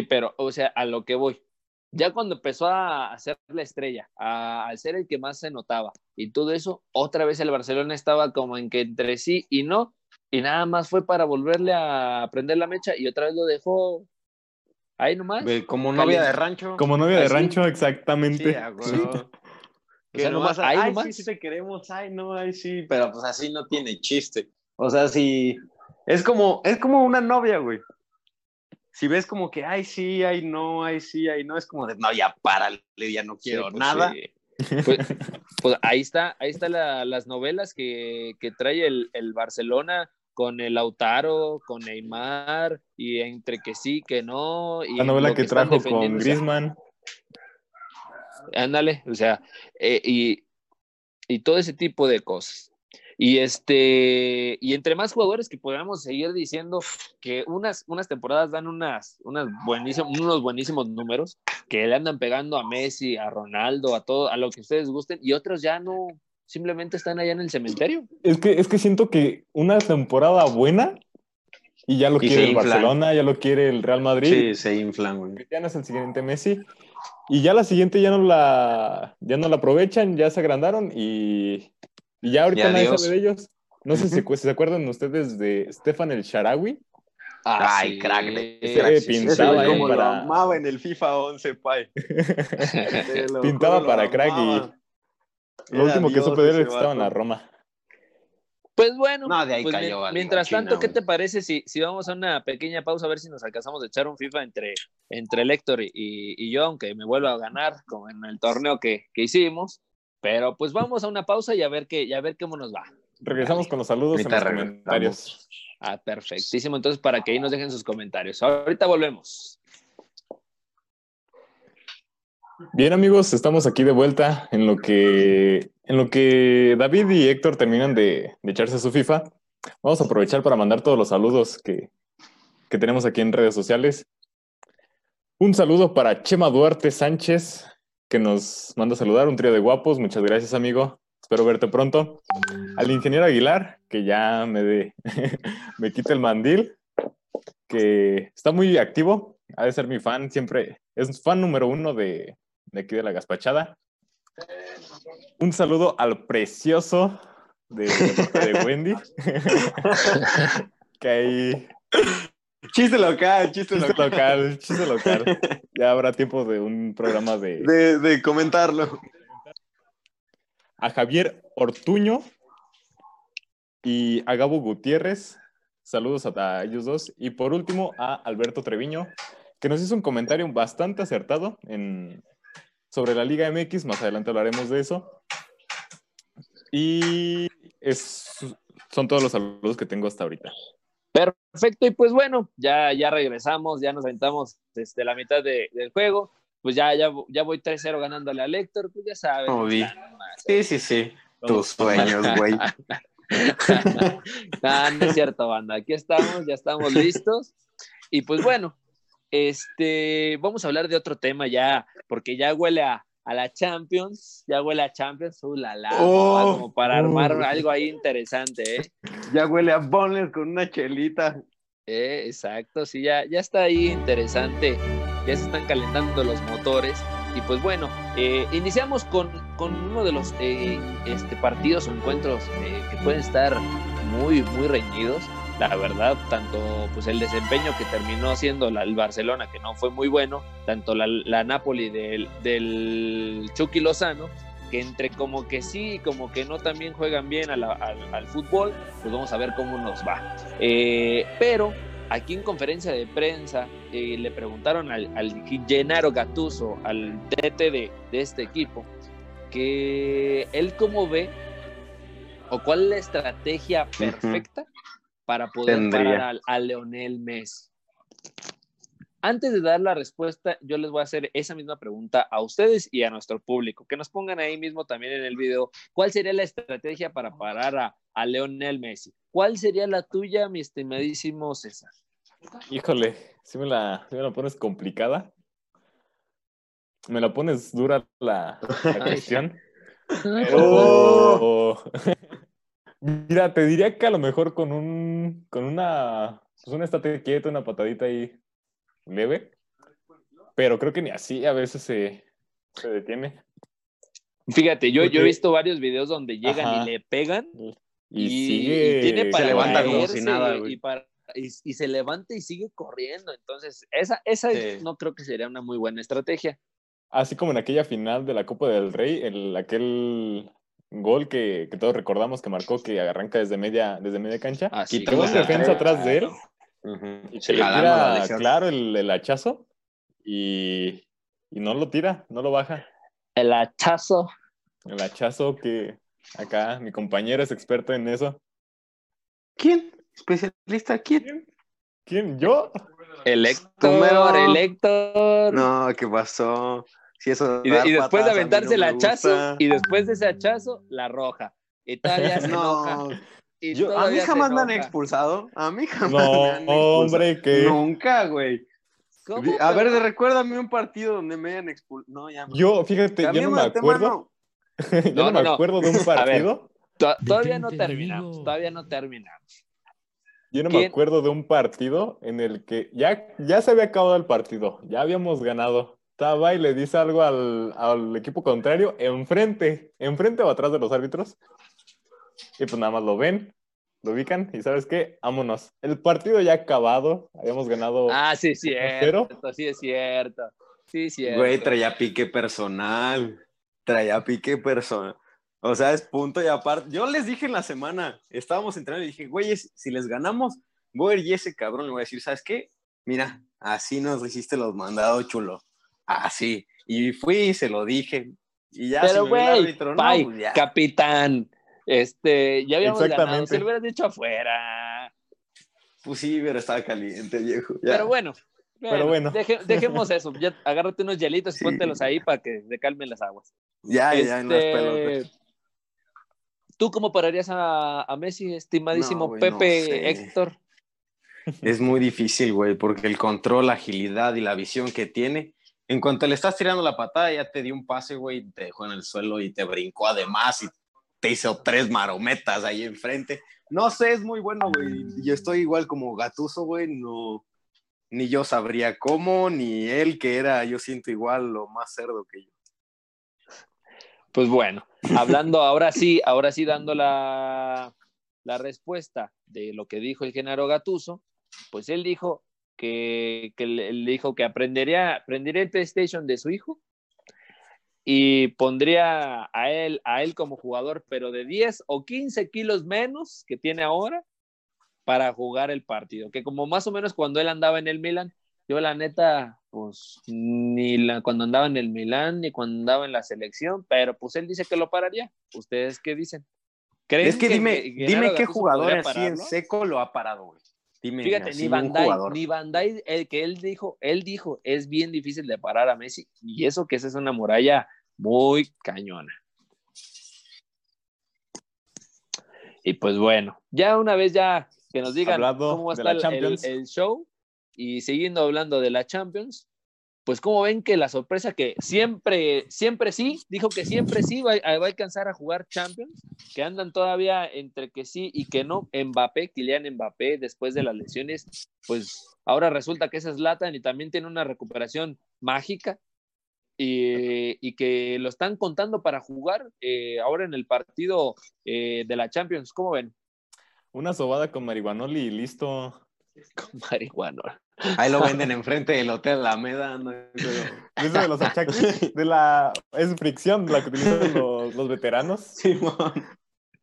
pero, o sea, a lo que voy. Ya cuando empezó a ser la estrella, a, al ser el que más se notaba y todo eso, otra vez el Barcelona estaba como en que entre sí y no, y nada más fue para volverle a prender la mecha y otra vez lo dejó ahí nomás. Como novia de rancho. Como novia de ¿Ah, sí? rancho, Sí, exactamente. a huevo. O sea, Que nomás, ay, nomás. sí, sí te queremos, ay, no, ay, sí, pero pues así no tiene chiste. O sea, si es como, es como una novia, güey. Si ves como que, ay, sí, ay, no, ay, sí, ay, no, es como de, no, ya párale, ya no Sí, quiero pues, nada. sí. Pues, pues ahí está, ahí está la- las novelas que, que trae el, el Barcelona con el Lautaro, con Neymar, y entre que sí, que no. Y La novela que están trajo con defendiendo, o sea, Griezmann. Ándale, o sea, eh, y, y todo ese tipo de cosas. Y este, y entre más jugadores que podamos seguir diciendo que unas, unas temporadas dan unas, unas buenísimos, unos buenísimos números, que le andan pegando a Messi, a Ronaldo, a todo, a lo que ustedes gusten, y otros ya no, simplemente están allá en el cementerio. Es que, es que siento que una temporada buena y ya lo Y quiere el inflan. Barcelona, ya lo quiere el Real Madrid. Sí, se inflan, güey. Cristiano es el siguiente Messi. Y ya la siguiente ya no la, ya no la aprovechan, ya se agrandaron y, y ya ahorita Y nadie sabe de ellos. No sé si, se acuerdan ustedes de Stefan el Sharawi. Ay, sí, crack de- sí, Pintaba, sí, sí. como para- lo amaba en el FIFA 11, pai. Te lo Pintaba para crack y lo último que supe de él es que estaba en la. Roma. Pues bueno, No, de ahí pues cayó a mientras China, tanto, ¿qué te parece si, si vamos a una pequeña pausa a ver si nos alcanzamos de echar un FIFA entre, entre el Héctor y, y yo, aunque me vuelva a ganar como en el torneo que, que hicimos? Pero pues vamos a una pausa y a ver qué, y a ver cómo nos va. Regresamos con los saludos en los regresamos. comentarios. Ah, perfectísimo. Entonces, para que ahí nos dejen sus comentarios. Ahorita volvemos. Bien amigos, estamos aquí de vuelta en lo que, en lo que David y Héctor terminan de, de echarse su FIFA. Vamos a aprovechar para mandar todos los saludos que, que tenemos aquí en redes sociales. Un saludo para Chema Duarte Sánchez, que nos manda a saludar, un trío de guapos. Muchas gracias, amigo. Espero verte pronto. Al ingeniero Aguilar, que ya me, de, me quita el mandil, que está muy activo, ha de ser mi fan, siempre es fan número uno de, de aquí de la Gaspachada. Un saludo al precioso de, de Wendy, que ahí Chiste local, chiste, Chiste local. local, chiste local. Ya habrá tiempo de un programa de, De, de comentarlo. a Javier Ortuño y a Gabo Gutiérrez. Saludos a, a ellos dos. Y por último a Alberto Treviño, que nos hizo un comentario bastante acertado en, sobre la Liga MX. Más adelante hablaremos de eso. Y es, son todos los saludos que tengo hasta ahorita. Perfecto, y pues bueno, ya, ya regresamos, ya nos aventamos desde la mitad de- del juego. Pues ya, ya, ya voy 3-0 ganándole a Héctor, pues ya sabes. Nomás. Sí, sí, sí. Tus sueños, güey. Ah, no es cierto, banda. Aquí estamos, ya estamos listos. Y pues bueno, este, vamos a hablar de otro tema ya, porque ya huele a, a la Champions, ya huele a Champions, uh, la, la, Oh. como para armar algo ahí interesante, ¿eh? Ya huele a Bonner con una chelita. Eh, exacto, sí, ya, ya está ahí interesante, ya se están calentando los motores. Y pues bueno, eh, iniciamos con, con uno de los eh, este, partidos o encuentros eh, que pueden estar muy, muy reñidos. La verdad, tanto pues el desempeño que terminó haciendo la- el Barcelona, que no fue muy bueno, tanto la, la Napoli del, del Chucky Lozano, que entre como que sí, como que no también juegan bien a la- al, al fútbol, pues vamos a ver cómo nos va. Eh, pero aquí en conferencia de prensa eh, le preguntaron al, al Gennaro Gattuso, al DT de, de este equipo, que él cómo ve o cuál es la estrategia perfecta para poder Tendría. parar al- a, Leonel Messi. Antes de dar la respuesta, yo les voy a hacer esa misma pregunta a ustedes y a nuestro público. Que nos pongan ahí mismo también en el video cuál sería la estrategia para parar a, a Leonel Messi. ¿Cuál sería la tuya, mi estimadísimo César? Híjole, si me la, me la pones complicada. Me la pones dura la, la cuestión. Pero- Mira, te diría que a lo mejor con un con una pues un estate quieto, una patadita ahí leve. Pero creo que ni así a veces se, se detiene. Fíjate, yo, yo he visto varios videos donde llegan Ajá. y le pegan Y, y, sigue. y tiene para Se levanta como si nada, y, para- y- y se levanta y sigue corriendo. Entonces, esa, esa Sí. no creo que sería una muy buena estrategia. Así como en aquella final de la Copa del Rey, el, aquel gol que, que todos recordamos que marcó que arranca desde media, desde media cancha. Ah, sí, y tengo un claro. defensa atrás de él y Se le tira claro el, el hachazo y, y no lo tira, no lo baja. El hachazo. El hachazo que acá mi compañero es experto en eso. ¿Quién? ¿Especialista? ¿Quién? ¿Quién? ¿Yo? El. Héctor, el Héctor. No, ¿qué pasó? Si eso Y, de- dar y después de aventarse no el hachazo, gusta. y después de ese hachazo, la roja. Y todavía se enoja. No, y yo- a mí jamás me han expulsado. A mí jamás No, me han expulsado. hombre, que Nunca, güey. A ver, recuérdame un partido donde me hayan expulsado. No, ya. me- yo, fíjate, yo no me tema, acuerdo. yo No, no, no, me acuerdo de un ver. partido. To- Todavía no terminamos, todavía no terminamos. Yo no ¿Quién? me acuerdo de un partido en el que ya, ya se había acabado el partido, ya habíamos ganado. Estaba y le dice algo al, al equipo contrario, enfrente, enfrente o atrás de los árbitros. Y pues nada más lo ven, lo ubican y ¿sabes qué? Vámonos. El partido ya acabado, habíamos ganado. Ah, sí, es cierto, sí es cierto. Sí, es cierto. Güey, traía pique personal. Traía pique personal. O sea, es punto y aparte. Yo les dije en la semana, estábamos entrenando y dije, güey, si les ganamos, voy a ir y ese cabrón le voy a decir, ¿sabes qué? Mira, así nos hiciste los mandados, chulo. Así. Y fui y se lo dije. Y ya, Pero, güey, árbitro, no, pay, pues ya. capitán, este, ya habíamos ganado. Si lo hubieras dicho afuera. Pues sí, pero estaba caliente, viejo. ya. Pero bueno. Pero bueno. deje- dejemos eso. Ya, agárrate unos hielitos y Sí. póntelos ahí para que se calmen las aguas. Ya, ya, en las Este, pelotas. ¿Tú cómo pararías a, a Messi, estimadísimo No, no Pepe sé. Héctor? Es muy difícil, güey, porque el control, la agilidad y la visión que tiene, en cuanto le estás tirando la patada, ya te dio un pase, güey, te dejó en el suelo y te brincó además y te hizo tres marometas ahí enfrente. No sé, es muy bueno, güey. Yo estoy igual como gatuso, güey, no, ni yo sabría cómo, ni él que era, yo siento igual lo más cerdo que yo. Pues bueno, hablando ahora sí, ahora sí dando la, la respuesta de lo que dijo el Genaro Gatuso, pues él dijo que, que le, dijo que aprendería, aprendería el PlayStation de su hijo y pondría a él, a él como jugador, pero de 10 o 15 kilos menos que tiene ahora para jugar el partido. Que como más o menos cuando él andaba en el Milan, yo la neta, pues ni la, cuando andaba en el Milan ni cuando andaba en la selección, pero pues él dice que lo pararía. ¿Ustedes qué dicen? ¿Creen Es que dime, dime qué jugador así en seco lo ha parado, güey. Dime, Fíjate, ni jugador. ni Bandai, el que él dijo, él dijo, es bien difícil de parar a Messi, y eso que esa es una muralla muy cañona. Y pues bueno, ya una vez ya que nos digan Hablando cómo va a de estar la el, Champions. el show, y siguiendo hablando de la Champions, pues como ven que la sorpresa que siempre, siempre sí, dijo que siempre sí va, a- va a alcanzar a jugar Champions, que andan todavía entre que sí y que no, Mbappé, Kylian Mbappé, después de las lesiones, pues ahora resulta que ese es Zlatan y también tiene una recuperación mágica y, y que lo están contando para jugar eh, ahora en el partido eh, de la Champions, ¿cómo ven? Una sobada con marihuanol y listo. Con marihuana. Ahí lo venden enfrente del Hotel Alameda. No, Eso de los achaques, de la es fricción la que utilizan los, los veteranos. Simón.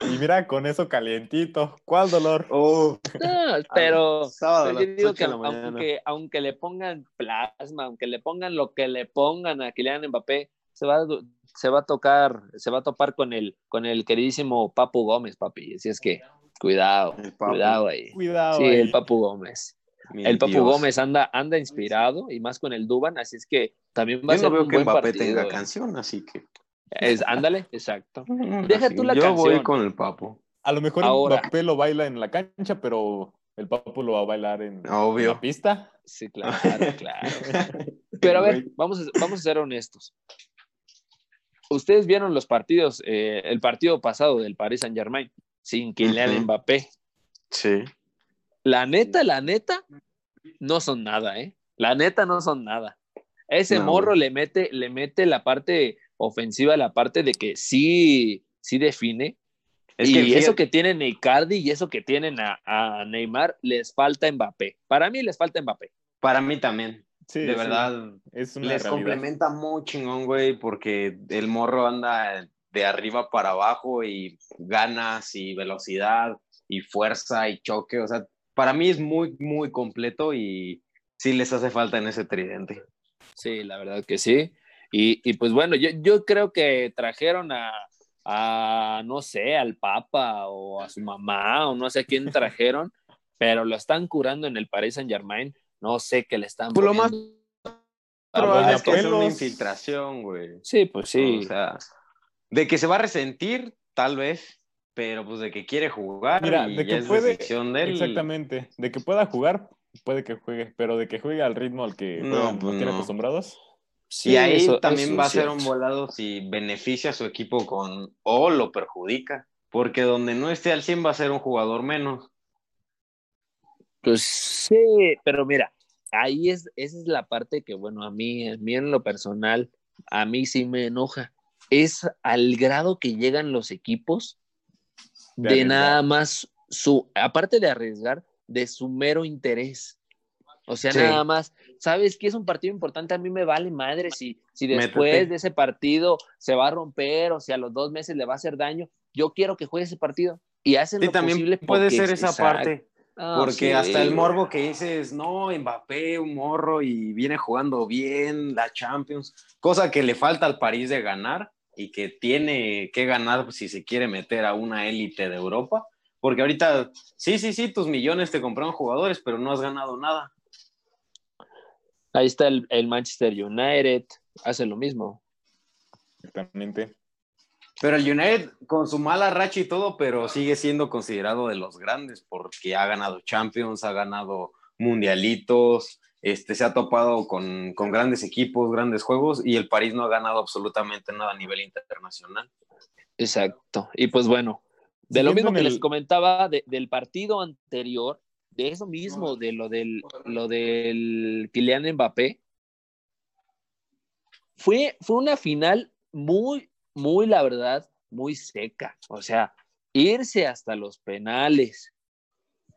Y mira, con eso calientito. ¿Cuál dolor? Oh, No, pero sábado yo digo que aunque, aunque le pongan plasma, aunque le pongan lo que le pongan a Kylian Mbappé, se va, se va a tocar, se va a topar con el, con el queridísimo Papu Gómez, papi. Así es que cuidado, cuidado ahí. Cuidado. Sí, ahí. el Papu Gómez. Mi El Papu Dios. Gómez anda, anda inspirado y más con el Duban, así es que también va a Yo ser no veo un que buen Mbappé partido. tenga eh. canción, así que. Es, ándale, exacto. Deja así, tú la Yo voy con el Papu. A lo mejor Ahora. Mbappé lo baila en la cancha, pero el Papu lo va a bailar en, la pista. Sí, claro, claro. Pero a ver, vamos a, vamos a ser honestos. Ustedes vieron los partidos, eh, el partido pasado del Paris Saint Germain, sin Kylian Ujú. Mbappé. Sí. La neta, la neta, no son nada, ¿eh? La neta no son nada. Ese No, morro le mete, le mete la parte ofensiva, la parte de que sí, sí define. Es y que eso que tienen Icardi y eso que tienen a, a Neymar, les falta Mbappé. Para mí les falta Mbappé. Para mí también. Sí, de sí, verdad. Es una Les realidad. complementa muy chingón, güey, porque el morro anda de arriba para abajo y ganas y velocidad y fuerza y choque. O sea, para mí es muy, muy completo y sí les hace falta en ese tridente. Sí, la verdad que sí. Y, y pues bueno, yo, yo creo que trajeron a, a, no sé, al Papa o a su mamá o no sé a quién trajeron, pero lo están curando en el Paris Saint Germain. No sé qué le están Pues lo más. Probable es que sea Abuelos. una infiltración, güey. Sí, pues sí. O sea, de que se va a resentir, tal vez, pero pues de que quiere jugar Mira, y de que es puede. decisión de él. Exactamente. De que pueda jugar, puede que juegue, pero de que juegue al ritmo al que No, juegan, pues no. acostumbrados. Sí, y ahí eso- también eso va a ser un volado si beneficia a su equipo con o lo perjudica. Porque donde no esté al 100 va a ser un jugador menos. Pues sí, pero mira, ahí es, esa es la parte que, bueno, a mí, a mí en lo personal, a mí sí me enoja. Es al grado que llegan los equipos De nada más su, aparte de arriesgar, de su mero interés. O sea, Sí. nada más, ¿sabes que es un partido importante? A mí me vale madre si, si después Métete. de ese partido se va a romper o si a los dos meses le va a hacer daño. Yo quiero que juegue ese partido. Y hacen Sí, lo también posible puede ser esa Exacto. parte. Ah, Porque sí, hasta el morbo que dices, no, Mbappé, un morro y viene jugando bien la Champions, cosa que le falta al París de ganar y que tiene que ganar si se quiere meter a una élite de Europa. Porque ahorita, sí, sí, sí, tus millones te compraron jugadores, pero no has ganado nada. Ahí está el, el Manchester United, hace lo mismo. Exactamente. Pero el United, con su mala racha y todo, pero sigue siendo considerado de los grandes porque ha ganado Champions, ha ganado mundialitos, este, se ha topado con, con grandes equipos, grandes juegos y el París no ha ganado absolutamente nada a nivel internacional. Exacto. Y pues bueno, de lo mismo que el- les comentaba de- del partido anterior, de eso mismo, de lo del, lo del Kylian Mbappé, fue, fue una final muy, muy, la verdad, muy seca. O sea, irse hasta los penales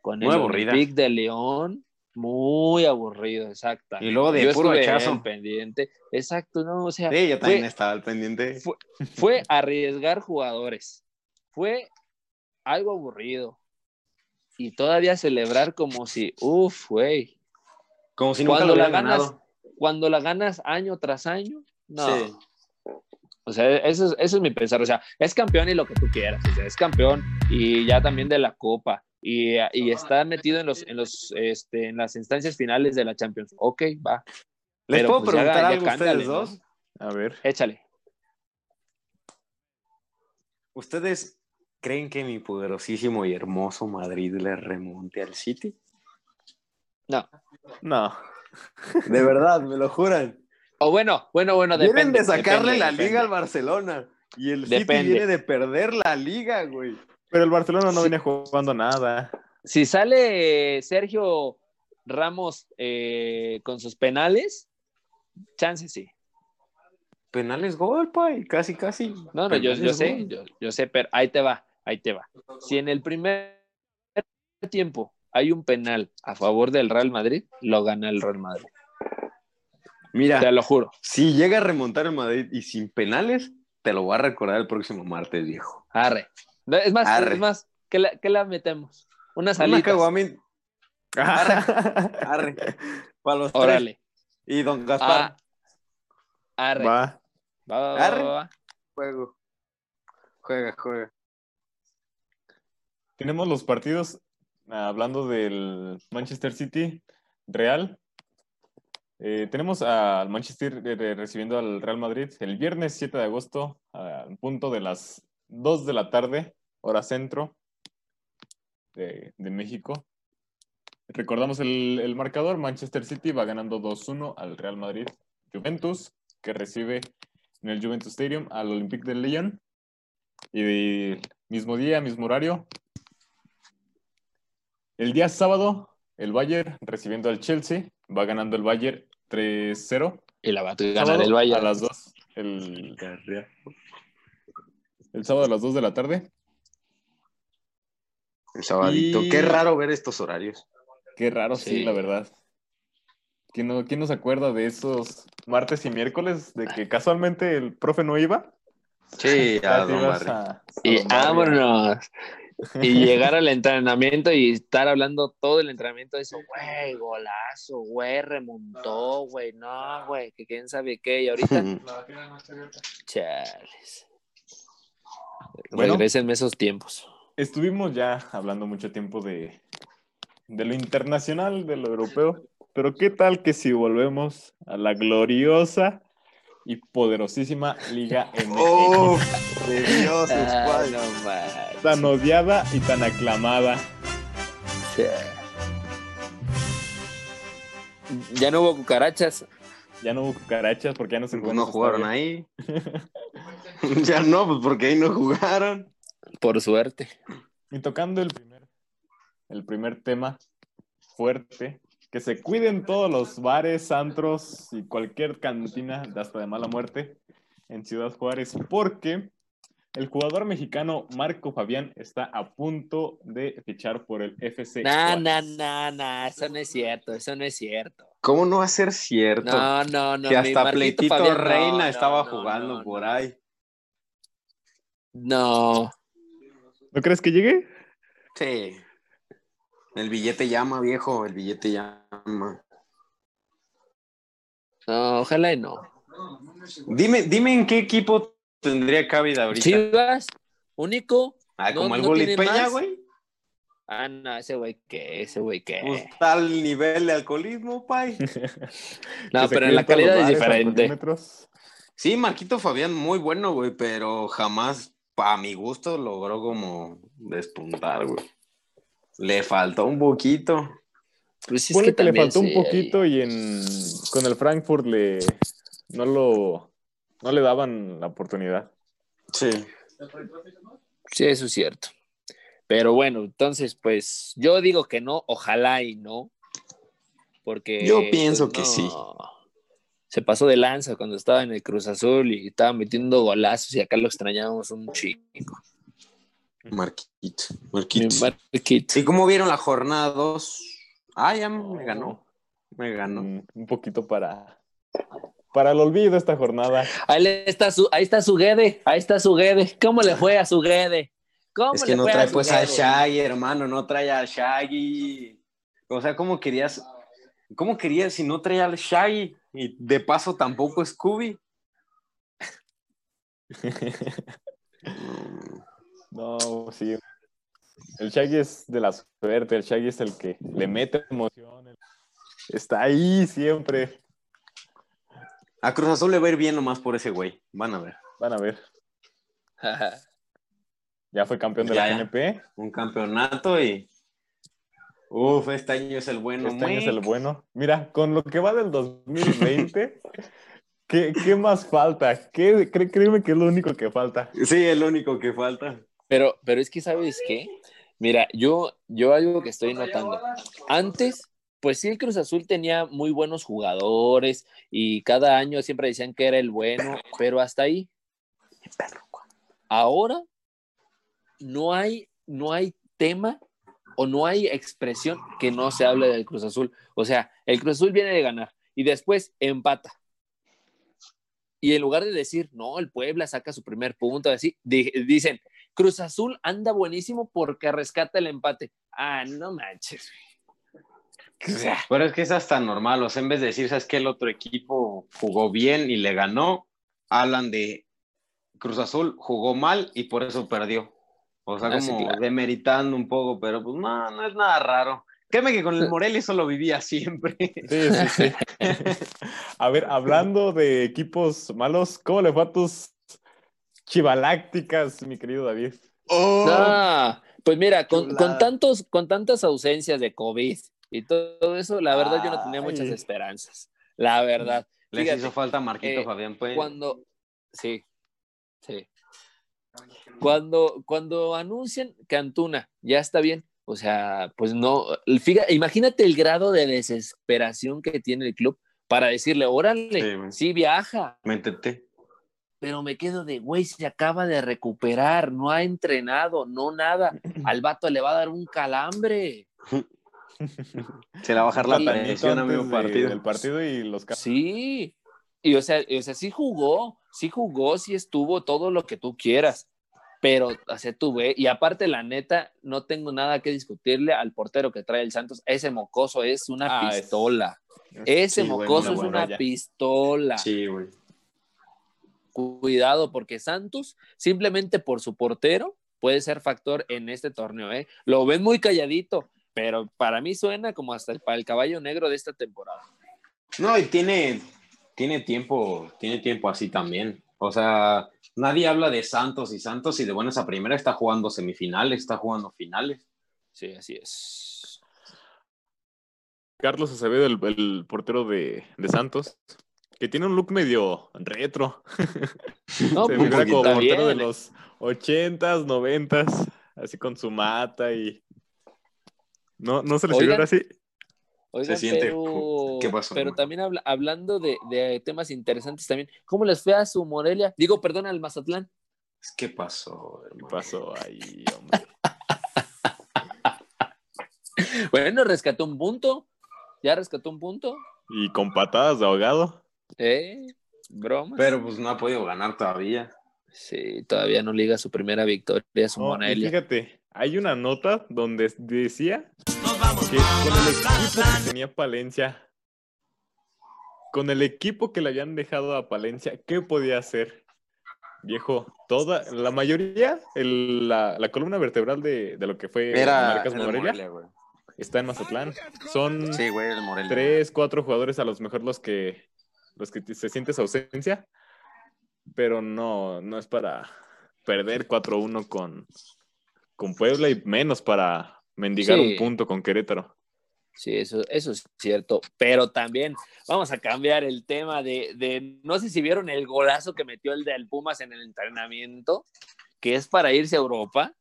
con Muy el aburrida. Olympique de León, muy aburrido, exacto. Y luego de Yo puro hachazo. pendiente, exacto, no, o sea, Sí, yo también fue- estaba al pendiente. Fue- fue arriesgar jugadores. Fue algo aburrido. Y todavía celebrar como si, uff, güey. Como si nunca Cuando lo la ganas, ganado. cuando la ganas año tras año, no. Sí. O sea, eso es, eso es mi pensar. O sea, es campeón y lo que tú quieras. O sea, es campeón y ya también de la Copa. Y, y está metido en los, en los, este, en las instancias finales de la Champions. Ok, va. ¿Les Pero, puedo pues, ya- preguntar ya algo a cántale, ustedes ¿no? dos? A ver. Échale. ¿Ustedes creen que mi poderosísimo y hermoso Madrid le remonte al City? No. No. De verdad, me lo juran. O bueno, bueno, bueno, Vienen depende. de sacarle depende, la depende. liga al Barcelona. Y el City viene de perder la liga, güey. Pero el Barcelona no Sí. viene jugando nada. si sale Sergio Ramos eh, con sus penales, chance sí. Penales gol, pay. Casi, casi. No, no, yo, sé, yo, yo sé, pero ahí te va, ahí te va. Si en el primer tiempo hay un penal a favor del Real Madrid, lo gana el Real Madrid. Mira, Te lo juro. si llega a remontar el Madrid y sin penales, te lo voy a recordar el próximo martes, viejo. Arre. Es más, Arre. es más, ¿qué la, qué la metemos? Unas Una alitas. caguamín. Arre. Para los tres. Y don Gaspar. Ah, arre. Va, Va. va, va, Arre. va, va. Juego. Juega, juega. Tenemos los partidos, ah, hablando del Manchester City, Real. Eh, tenemos al Manchester eh, recibiendo al Real Madrid el viernes 7 de agosto, al punto de las 2 de la tarde, hora centro de, de México. Recordamos el, el marcador, Manchester City va ganando 2-1 al Real Madrid. Juventus, que recibe en el Juventus Stadium al Olympique de Lyon. Y mismo día, mismo horario. El día sábado, el Bayern recibiendo al Chelsea. Va ganando el Bayern 3-0. Y la va a ganar el A Bayern. las 2. El, el sábado a las 2 de la tarde. El sabadito. Y- Qué raro ver estos horarios. Qué raro, sí, Sí. la verdad. ¿Quién no, ¿Quién no se acuerda de esos martes y miércoles de que casualmente el profe no iba? Sí, a Don Y Don vámonos. Y llegar al entrenamiento y estar hablando todo el entrenamiento de eso, güey, golazo, güey, remontó, güey, no, güey, que quién sabe qué. Y ahorita, chales. Bueno. Regrésenme esos tiempos. Estuvimos ya hablando mucho tiempo de, de lo internacional, de lo europeo, pero ¿qué tal que si volvemos a la gloriosa y poderosísima Liga MX? ¡Oh! De Dios, Ah, no. Tan odiada y tan aclamada. Ya no hubo cucarachas. Ya no hubo cucarachas porque ya no se Pues no jugaron ahí. ya no, pues porque ahí no jugaron. Por suerte. Y tocando el primer, el primer tema fuerte, que se cuiden todos los bares, antros y cualquier cantina, hasta de mala muerte, en Ciudad Juárez, porque el jugador mexicano Marco Fabián está a punto de fichar por el FC. No, Juárez. no, no, no, eso no es cierto, eso no es cierto. ¿Cómo no va a ser cierto? No, no, no. que hasta Pleitito Fabián, Reina no, estaba no, jugando no, por no. ahí. No, ¿No crees que llegue? Sí. El billete llama, viejo, el billete llama. no, ojalá y no. Dime, dime en qué equipo tendría cabida ahorita. Chivas, único. ah, no- como el no Peña, güey. Ah, no, ese güey qué, ese güey qué. Pues tal nivel de alcoholismo, pay. No, pero en la calidad es diferente. Sí, Marquito Fabián, muy bueno, güey, pero jamás, a mi gusto, logró como despuntar, güey. Le faltó un poquito. Pues es que, le faltó un poquito y en con el Frankfurt le no lo no le daban la oportunidad. Sí. Sí, eso es cierto. Pero bueno, entonces, pues yo digo que no, ojalá y no. Porque. Yo pienso pues, que no, sí. Se pasó de lanza cuando estaba en el Cruz Azul y estaba metiendo golazos y acá lo extrañábamos un chico. Marquito. Marquito. Marquito. Sí, ¿cómo vieron la jornada 2? Ah, ya me ganó. Me ganó. Un, un poquito para para el olvido esta jornada. Ahí le está su, ahí está su Guede, ahí está su Guede. ¿Cómo le fue a su Guede? ¿Cómo Es le que no fue trae su pues a? Shaggy, hermano, no trae a Shaggy. O sea, ¿cómo querías? ¿Cómo querías si no traía al Shaggy? Y de paso tampoco Scooby. No, sí. El Shaggy es de la suerte, el Shaggy es el que le mete emoción. Está ahí siempre. A Cruz Azul le va a ir bien nomás por ese güey. Van a ver. Van a ver. Ya fue campeón de Ya, la. GNP. Un campeonato y. Uf, este año es el bueno. Este año es el bueno. Mira, con lo que va del 2020, ¿qué, qué más falta? ¿Qué, cré- créeme que es lo único que falta. Sí, el único que falta. Pero, pero es que, ¿sabes qué? Mira, yo, yo algo que estoy notando. Antes, pues sí, el Cruz Azul tenía muy buenos jugadores y cada año siempre decían que era el bueno, pero hasta ahí. Ahora no hay, no hay tema o no hay expresión que no se hable del Cruz Azul. O sea, el Cruz Azul viene de ganar y después empata. Y en lugar de decir, no, el Puebla saca su primer punto, así, di- dicen, Cruz Azul anda buenísimo porque rescata el empate. Ah, no manches. Sea, Pero es que es hasta normal. O sea, en vez de decir, ¿sabes qué? El otro equipo jugó bien y le ganó, hablan de Cruz Azul jugó mal y por eso perdió. O sea, Ah, sí, como claro. demeritando un poco, pero pues no, no es nada raro. Créeme que con el Morelia eso lo vivía siempre. Sí, sí, sí. A ver, hablando de equipos malos, ¿cómo le fue a tus chivalácticas, mi querido David? Ah, pues mira, con, con tantos, con tantas ausencias de COVID y todo eso, la verdad yo no tenía muchas esperanzas. La verdad. Les Fíjate, hizo falta Marquito eh, Fabián, pues. cuando sí sí cuando cuando anuncian que Antuna ya está bien o sea pues no fíjate, imagínate el grado de desesperación que tiene el club para decirle Sí, órale güey. sí viaja intenté. pero me quedo de güey se acaba de recuperar no ha entrenado no nada al vato le va a dar un calambre Se le va a bajar la presión a medio partido. del partido y los Sí, y o sea, o sea, sí jugó, sí jugó, sí estuvo todo lo que tú quieras, pero hace tu ve, y aparte la neta, no tengo nada que discutirle al portero que trae el Santos, ese mocoso es una Ah, es- pistola, ese Sí, güey, mocoso una es una pistola, Sí, güey. cuidado, porque Santos, simplemente por su portero, puede ser factor en este torneo, ¿eh? Lo ven muy calladito, pero para mí suena como hasta el, para el caballo negro de esta temporada. No, y tiene, tiene tiempo, tiene tiempo así también. O sea, nadie habla de Santos y Santos y de buenas a primera está jugando semifinales, está jugando finales. Sí, así es. Carlos Acevedo, el, el portero de, de Santos, que tiene un look medio retro. No, Se pues, figura como portero de bien. los ochentas, noventas, así con su mata y... ¿No, no se les Oigan, figura así? Oigan, Se siente. Pero, ¿Qué pasó, pero también habla- hablando de, de temas interesantes también, ¿cómo les fue a su Morelia? Digo, perdón, al Mazatlán. ¿Qué pasó, ¿Qué pasó ahí, hombre? Bueno, rescató un punto. Ya rescató un punto. Y con patadas de ahogado. ¿Eh? Broma. Pero pues no ha podido ganar todavía. Sí, todavía no liga su primera victoria a su Morelia. fíjate, hay una nota donde decía que con el equipo que tenía Palencia, con el equipo que le habían dejado a Palencia, ¿qué podía hacer? Viejo, toda, la mayoría, el- la, la columna vertebral de, de lo que fue Marcas era Morelia, Morelia, está en Mazatlán. Son Sí, güey, el Morelia. tres, cuatro jugadores a los mejor los que los que se siente esa ausencia, pero no, no es para perder 4-1 con, con Puebla y menos para mendigar Sí. un punto con Querétaro. Sí, eso, eso es cierto. Pero también vamos a cambiar el tema de, de- no sé si vieron el golazo que metió el del Pumas en el entrenamiento, que es para irse a Europa.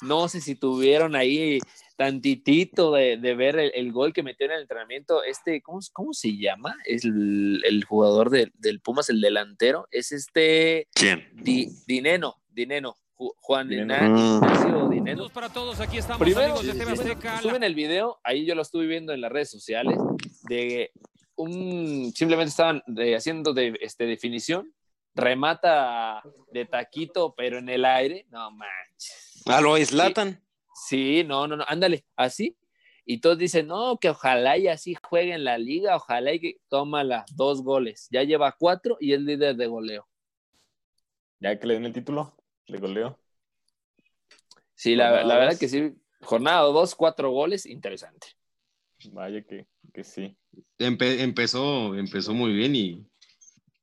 No sé si tuvieron ahí tantitito de, de ver el, el gol que metió en el entrenamiento. Este, ¿cómo, cómo se llama? Es el, el jugador de- del Pumas, el delantero. Es este ¿Quién? Di- Dineno, Dineno, Juan Ignacio Dineno. para todos, aquí estamos Primero, amigos de TV suben, el video, ahí yo lo estuve viendo en las redes sociales, de un, simplemente estaban de- haciendo de, este, definición, remata de taquito, pero en el aire, no manches. A lo Slatan. Sí, no, no, no, ándale, así. Y todos dicen, no, que ojalá y así juegue en la liga, ojalá y que toma las dos goles. Ya lleva cuatro y es líder de goleo. Ya que le den el título, le goleo. Sí, la, la verdad que sí, jornada dos, cuatro goles, interesante. Vaya que, que sí. Empe- empezó, empezó muy bien y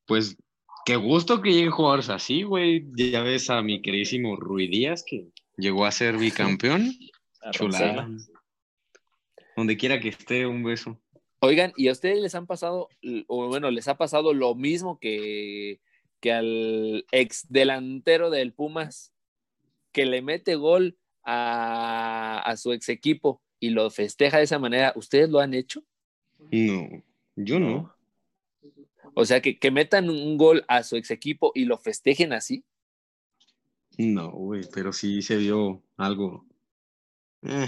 pues qué gusto que lleguen jugadores así, güey. Ya ves a mi queridísimo Rui Díaz que llegó a ser bicampeón. Chulada. Donde quiera que esté, un beso. Oigan, ¿y a ustedes les han pasado, o bueno, les ha pasado lo mismo que, que al ex delantero del Pumas, que le mete gol a, a su ex equipo y lo festeja de esa manera? ¿Ustedes lo han hecho? No, yo no. O sea, que, que metan un gol a su ex equipo y lo festejen así. No, güey, pero sí se vio algo. Eh,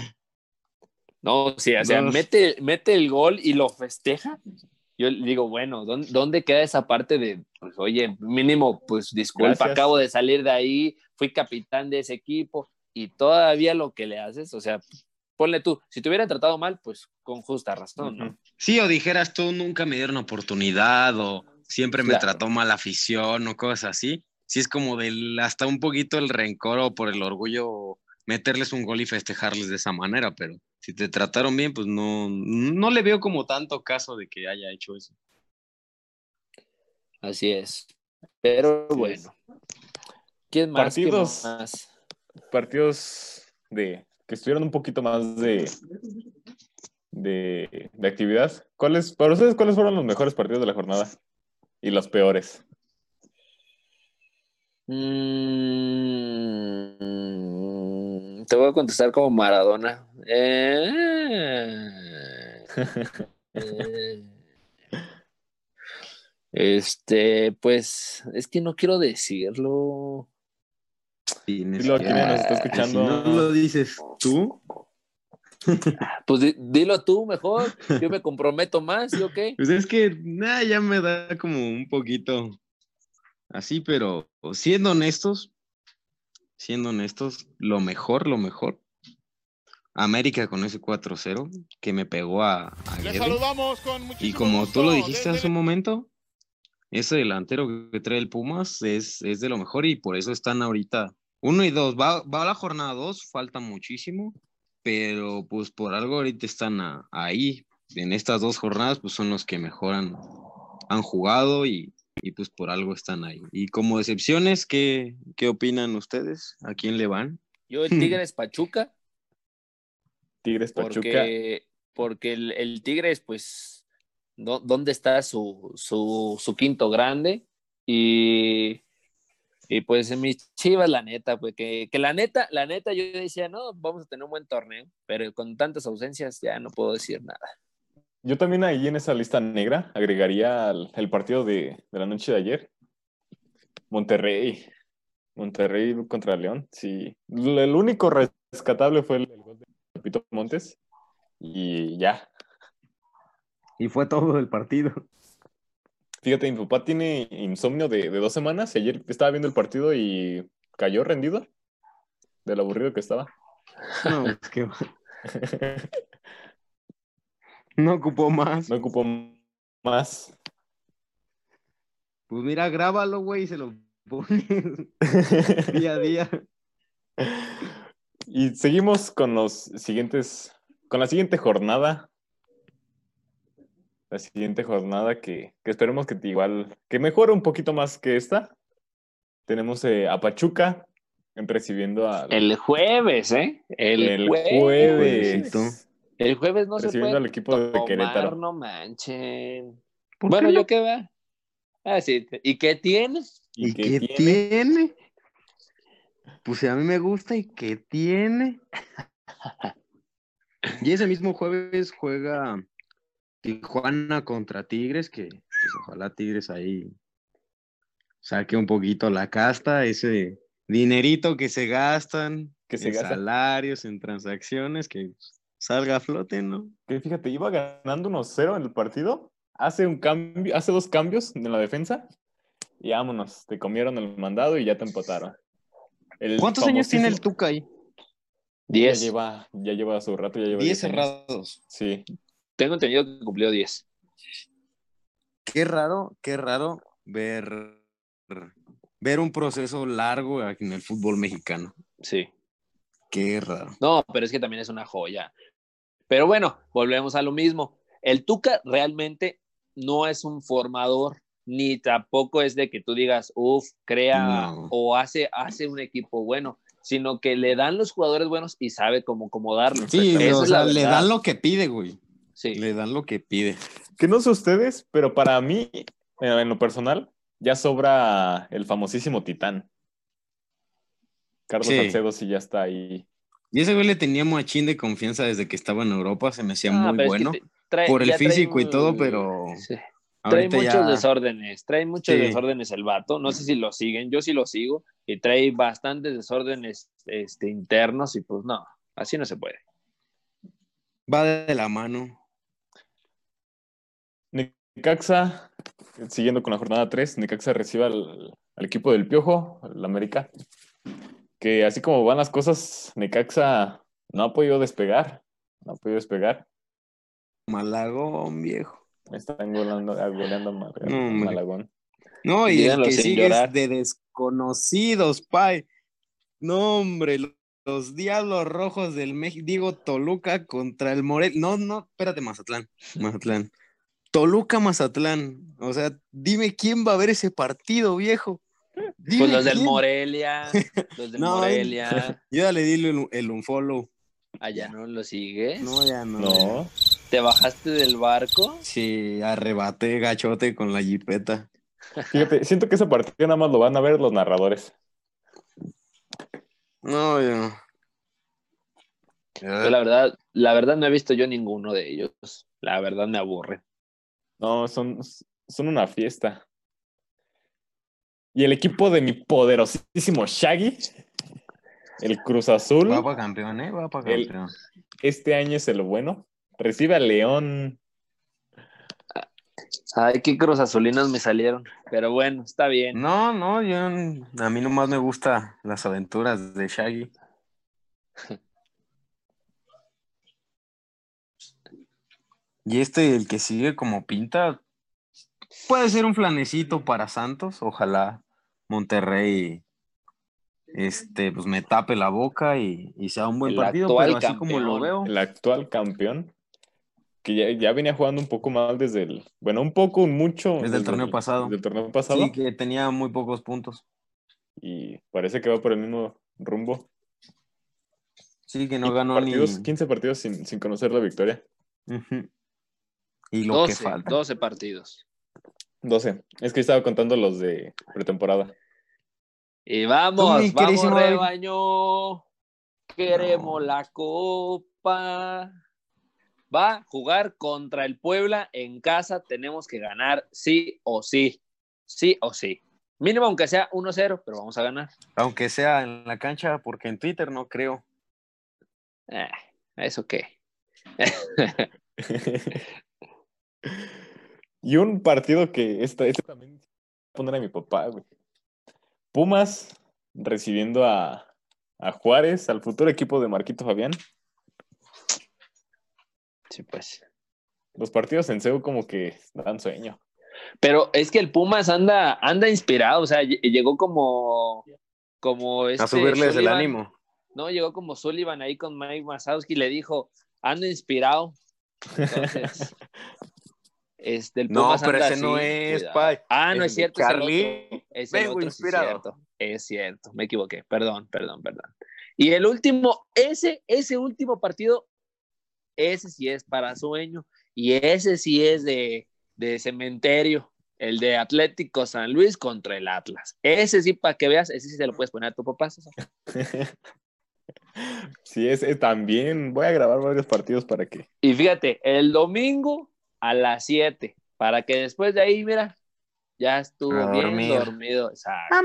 No, sí, o sea, No. mete, mete el gol y lo festeja. Yo digo, bueno, ¿dónde, dónde queda esa parte de, pues, oye, mínimo, pues disculpa, Gracias. acabo de salir de ahí, fui capitán de ese equipo y todavía lo que le haces, o sea, ponle tú, si te hubieran tratado mal, pues con justa razón, ¿no? Sí, o dijeras tú nunca me dieron oportunidad o siempre me Claro. trató mal la afición o cosas así. Sí es como del hasta un poquito el rencor o por el orgullo meterles un gol y festejarles de esa manera, pero si te trataron bien, pues no, no le veo como tanto caso de que haya hecho eso. Así es. Pero Así bueno. ¿Quién más? ¿Quién Partidos. más? Partidos de que estuvieron un poquito más de, de, de actividad. ¿Cuáles, para ustedes, cuáles fueron los mejores partidos de la jornada? Y los peores. Mm, te voy a contestar como Maradona. Eh, eh, este, pues, es que no quiero decirlo. Que- quien nos está Si escuchando. no lo dices tú, Pues di- dilo tú mejor. Yo me comprometo más, ¿y o qué? pues es que nah, ya me da como un poquito así, pero siendo honestos, siendo honestos, lo mejor, lo mejor. América con ese 4-0 que me pegó a, a Les Guede. saludamos con Y como tú lo dijiste hace un momento, ese delantero que trae el Pumas es, es de lo mejor y por eso están ahorita uno y dos. Va, va a la jornada dos, falta muchísimo, pero pues por algo ahorita están a- ahí. En estas dos jornadas, pues son los que mejor han, han jugado y, y, pues por algo están ahí. Y como decepciones, ¿qué, ¿qué opinan ustedes? ¿A quién le van? Yo el Tigres Pachuca, Tigres Pachuca. porque, porque el, el Tigres, pues, ¿dó- ¿dónde está su, su, su quinto grande? Y, y pues en mis chivas, la neta, pues que, que la neta, la neta, yo decía, no, vamos a tener un buen torneo, pero con tantas ausencias ya no puedo decir nada. Yo también ahí en esa lista negra agregaría el, el partido de, de la noche de ayer. Monterrey. Monterrey contra León. Sí. El único rescatable fue el, el gol de Pepito Montes. Y ya. Y fue todo el partido. Fíjate, mi papá tiene insomnio de, de dos semanas. Ayer estaba viendo el partido y cayó rendido de lo aburrido que estaba. No, es que no ocupó más. No ocupó más. Pues mira, grábalo, güey, y se lo pones día a día. Y seguimos con los siguientes, con la siguiente jornada. La siguiente jornada que, que esperemos que te igual, que mejore un poquito más que esta. Tenemos eh, a Pachuca recibiendo a El jueves, ¿eh? El, el jueves. jueves. El jueves no se Recibiendo puede al equipo de tomar, Querétaro. no manchen. ¿Por Bueno, qué no? ¿yo qué va? Ah, sí. ¿Y qué tiene? ¿Y, qué qué tiene? tiene? Pues si a mí me gusta, ¿y qué tiene? y ese mismo jueves juega Tijuana contra Tigres, que pues ojalá Tigres ahí saque un poquito la casta, ese dinerito que se gastan, Que se en gasta. salarios, en transacciones, que salga a flote, ¿no? Que fíjate, iba ganando 1-0 en el partido. Hace un cambio, hace dos cambios en la defensa. Y vámonos, te comieron el mandado y ya te empataron. El ¿Cuántos años tiene el Tuca ahí? Ya Diez. lleva, ya lleva su rato, ya lleva 10 10 años. cerrados. Sí. Tengo entendido que cumplió 10. Qué raro, qué raro ver, ver un proceso largo en el fútbol mexicano. Sí. Qué raro. No, pero es que también es una joya. Pero bueno, volvemos a lo mismo. El Tuca realmente no es un formador, ni tampoco es de que tú digas, uff, crea No. o hace, hace un equipo bueno, sino que le dan los jugadores buenos y sabe cómo acomodarlos. Sí, o es sea, le dan lo que pide, güey. Sí. Le dan lo que pide. Que no sé ustedes, pero para mí, eh, en lo personal, ya sobra el famosísimo Titán. Carlos Sí. Salcedo sí ya está ahí. Y ese güey le tenía machín de confianza desde que estaba en Europa, se me hacía Ah, muy pero es que bueno. trae- por el trae físico y todo, pero Sí. Trae muchos ya- desórdenes, trae muchos Sí. desórdenes el vato. No sé si lo siguen, yo sí lo sigo, y trae bastantes desórdenes este, internos, y pues no, así no se puede. va de la mano. Necaxa, siguiendo con la jornada 3, Necaxa recibe al, al equipo del Piojo, el América. Que así como van las cosas, Necaxa no ha podido despegar. No ha podido despegar. Malagón, viejo. Están goleando, goleando a Mal- No. Malagón. No, y Díganlo el que sigue es de desconocidos, pay. No, hombre, lo, los Diablos Rojos del México, digo Toluca contra el Morel. No, no, espérate, Mazatlán. Mazatlán. Toluca Mazatlán. O sea, dime quién va a ver ese partido, viejo. Dime Pues los del quién. Morelia, los del No, Morelia. Yo ya le di el, el unfollow. Allá no lo sigues. No, ya no. No. ¿Te bajaste del barco? Sí, arrebaté gachote con la jipeta. Fíjate, siento que ese partido nada más lo van a ver los narradores. No, yo. Yo, la verdad, la verdad no he visto yo ninguno de ellos. La verdad me aburre. No, son, son una fiesta. Y el equipo de mi poderosísimo Shaggy, el Cruz Azul, Va para campeón, ¿eh? Va para El- campeón. este año es el bueno. Recibe a León. Ay, qué cruz azulinas me salieron. Pero bueno, está bien. No, no, yo. A mí nomás me gustan las aventuras de Shaggy. Y este, el que sigue como pinta, puede ser un flanecito para Santos. Ojalá Monterrey este, pues me tape la boca y, y sea un buen El partido, pero así como lo veo. el actual campeón, que ya, ya venía jugando un poco mal desde el, bueno, un poco, un mucho. Desde el torneo pasado. Desde el torneo pasado. Sí, que tenía muy pocos puntos. Y parece que va por el mismo rumbo. Sí, que no 15 ganó partidos, ni. 15 partidos sin, sin conocer la victoria. Y lo 12, que falta. 12 partidos. 12. Es que estaba contando los de pretemporada. Y vamos, vamos, rebaño. Queremos la copa. Va a jugar contra el Puebla en casa. Tenemos que ganar sí o sí. Sí o sí. Mínimo aunque sea 1-0, pero vamos a ganar. Aunque sea en la cancha, porque en Twitter no creo. Eh, ¿Eso qué? y un partido que este, este también poner a mi papá, güey. Pumas recibiendo a, a Juárez, al futuro equipo de Marquito Fabián. Sí, pues. Los partidos en CEU como que dan sueño. Pero es que el Pumas anda, anda inspirado, o sea, ll- llegó como, como este a subirles el ánimo. No, llegó como Sullivan ahí con Mike Mazowski y le dijo, ando inspirado. Entonces, este, el No, Pumas pero anda ese no es, cuidado. Pai. Ah, no es Es cierto, otro. Es Vengo otro, inspirado. cierto. Es cierto, me equivoqué. Perdón, perdón, perdón. Y el último, ese, ese último partido, ese sí es para sueño y ese sí es de, de cementerio. El de Atlético San Luis contra el Atlas. Ese sí, para que veas, ese sí se lo puedes poner a tu papá. Sí, ese también. Voy a grabar varios partidos para que. Y fíjate, el domingo a las 7, para que después de ahí, mira, ya estuvo A bien dormir. dormido. Exacto.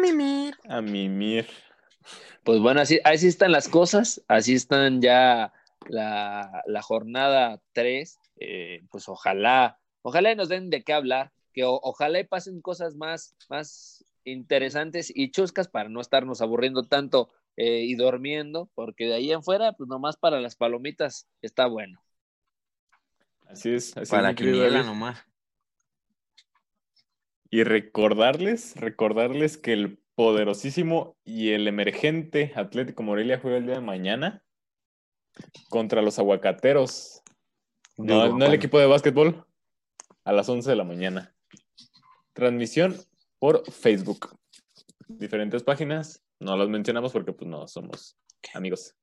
A mimir. Pues bueno, así, así están las cosas, así están ya la, la jornada 3. pues ojalá, ojalá y nos den de qué hablar, que o- ojalá y pasen cosas más, más interesantes y chuscas para no estarnos aburriendo tanto eh, y durmiendo, porque de ahí en fuera, pues nomás para las palomitas está bueno. Así es. Así Para es, que nomás. Y recordarles, recordarles que el poderosísimo y el emergente Atlético Morelia juega el día de mañana contra los aguacateros. No, Digo, no el equipo de básquetbol. A las 11 de la mañana. Transmisión por Facebook. Diferentes páginas. No las mencionamos porque pues no somos amigos.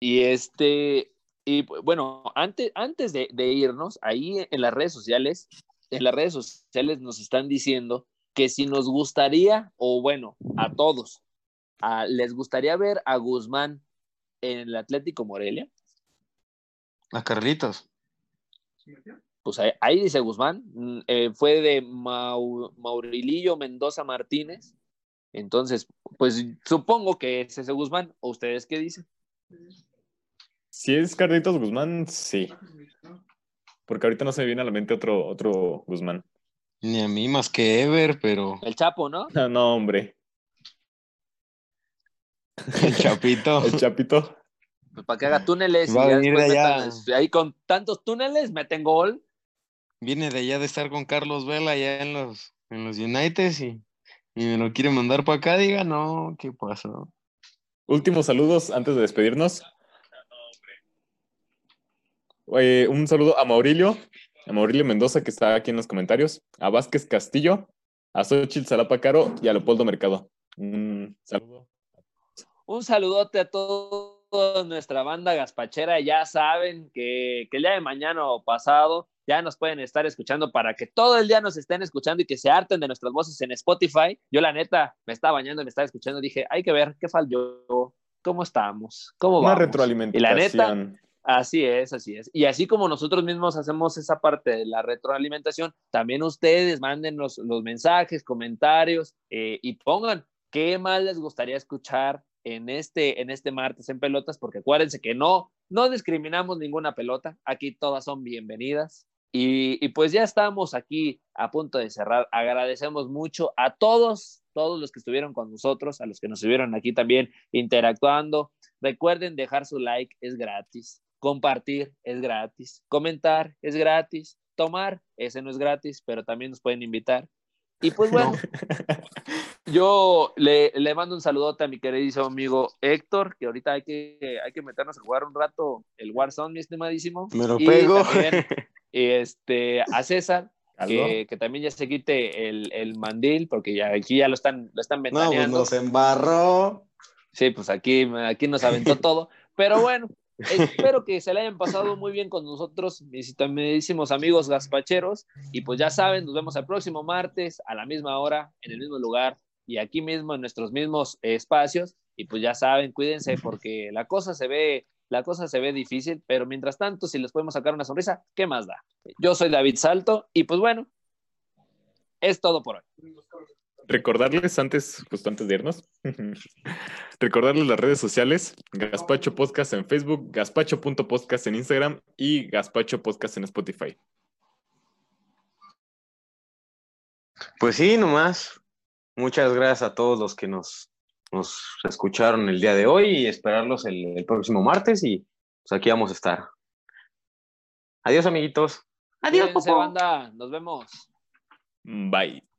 Y este, y bueno, antes, antes de, de irnos, ahí en las redes sociales, en las redes sociales nos están diciendo que si nos gustaría, o bueno, a todos, a- les gustaría ver a Guzmán en el Atlético Morelia, A Carlitos. pues ahí, ahí dice Guzmán, mm, eh, fue de Mau- Maurilillo Mendoza Martínez, entonces, pues supongo que es ese Guzmán, ¿o ustedes qué dicen? Si es Carlitos Guzmán, sí. Porque ahorita no se me viene a la mente otro, otro Guzmán. Ni a mí más que Ever, pero El Chapo, ¿no? No, no, hombre. el Chapito. El Chapito. Pues para que haga túneles Va y a venir de allá. metan- ahí con tantos túneles meten gol. Viene de allá de estar con Carlos Vela allá en los, en los United y, y me lo quiere mandar para acá. Diga, no, ¿qué pasó? últimos saludos antes de despedirnos. Eh, un saludo a Maurilio, a Maurilio Mendoza, que está aquí en los comentarios, a Vázquez Castillo, a Xochitl Salapa Caro y a Leopoldo Mercado. Un saludo. Un saludote a toda nuestra banda gaspachera. Ya saben que, que el día de mañana o pasado ya nos pueden estar escuchando para que todo el día nos estén escuchando y que se harten de nuestras voces en Spotify. Yo la neta me estaba bañando, me estaba escuchando, dije, hay que ver qué falló, cómo estamos, cómo Una vamos. Y retroalimentación. la neta, Así es, así es. Y así como nosotros mismos hacemos esa parte de la retroalimentación, también ustedes manden los, mensajes, comentarios eh, y pongan qué más les gustaría escuchar en este, en este martes en pelotas, porque acuérdense que no, no discriminamos ninguna pelota, aquí todas son bienvenidas. Y, y pues ya estamos aquí a punto de cerrar. Agradecemos mucho a todos, todos los que estuvieron con nosotros, a los que nos estuvieron aquí también interactuando. Recuerden dejar su like, es gratis. Compartir es gratis. Comentar es gratis. Tomar, ese no es gratis, pero también nos pueden invitar. Y pues bueno, yo le, le, mando un saludote a mi queridísimo amigo Héctor, que ahorita hay que, hay que meternos a jugar un rato el Warzone, mi estimadísimo. Me lo y pego. También, este, a César, que, que, también ya se quite el, el, mandil, porque ya aquí ya lo están, lo están ventaneando. No, pues nos embarró. Sí, pues aquí, aquí nos aventó todo. Pero bueno, espero que se le hayan pasado muy bien con nosotros, mis amigos gaspacheros. Y pues ya saben, nos vemos el próximo martes a la misma hora, en el mismo lugar y aquí mismo en nuestros mismos espacios. Y pues ya saben, cuídense porque la cosa se ve, la cosa se ve difícil, pero mientras tanto, si les podemos sacar una sonrisa, ¿qué más da? Yo soy David Salto y pues bueno, es todo por hoy. Recordarles antes, justo antes de irnos, recordarles las redes sociales, Gaspacho Podcast en Facebook, Gaspacho.podcast en Instagram y Gaspacho Podcast en Spotify. Pues sí, nomás. Muchas gracias a todos los que nos, nos escucharon el día de hoy y esperarlos el, el próximo martes y pues aquí vamos a estar. Adiós, amiguitos. Adiós, Cuídense, banda. Nos vemos. Bye.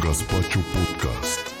Gaspacho Podcast.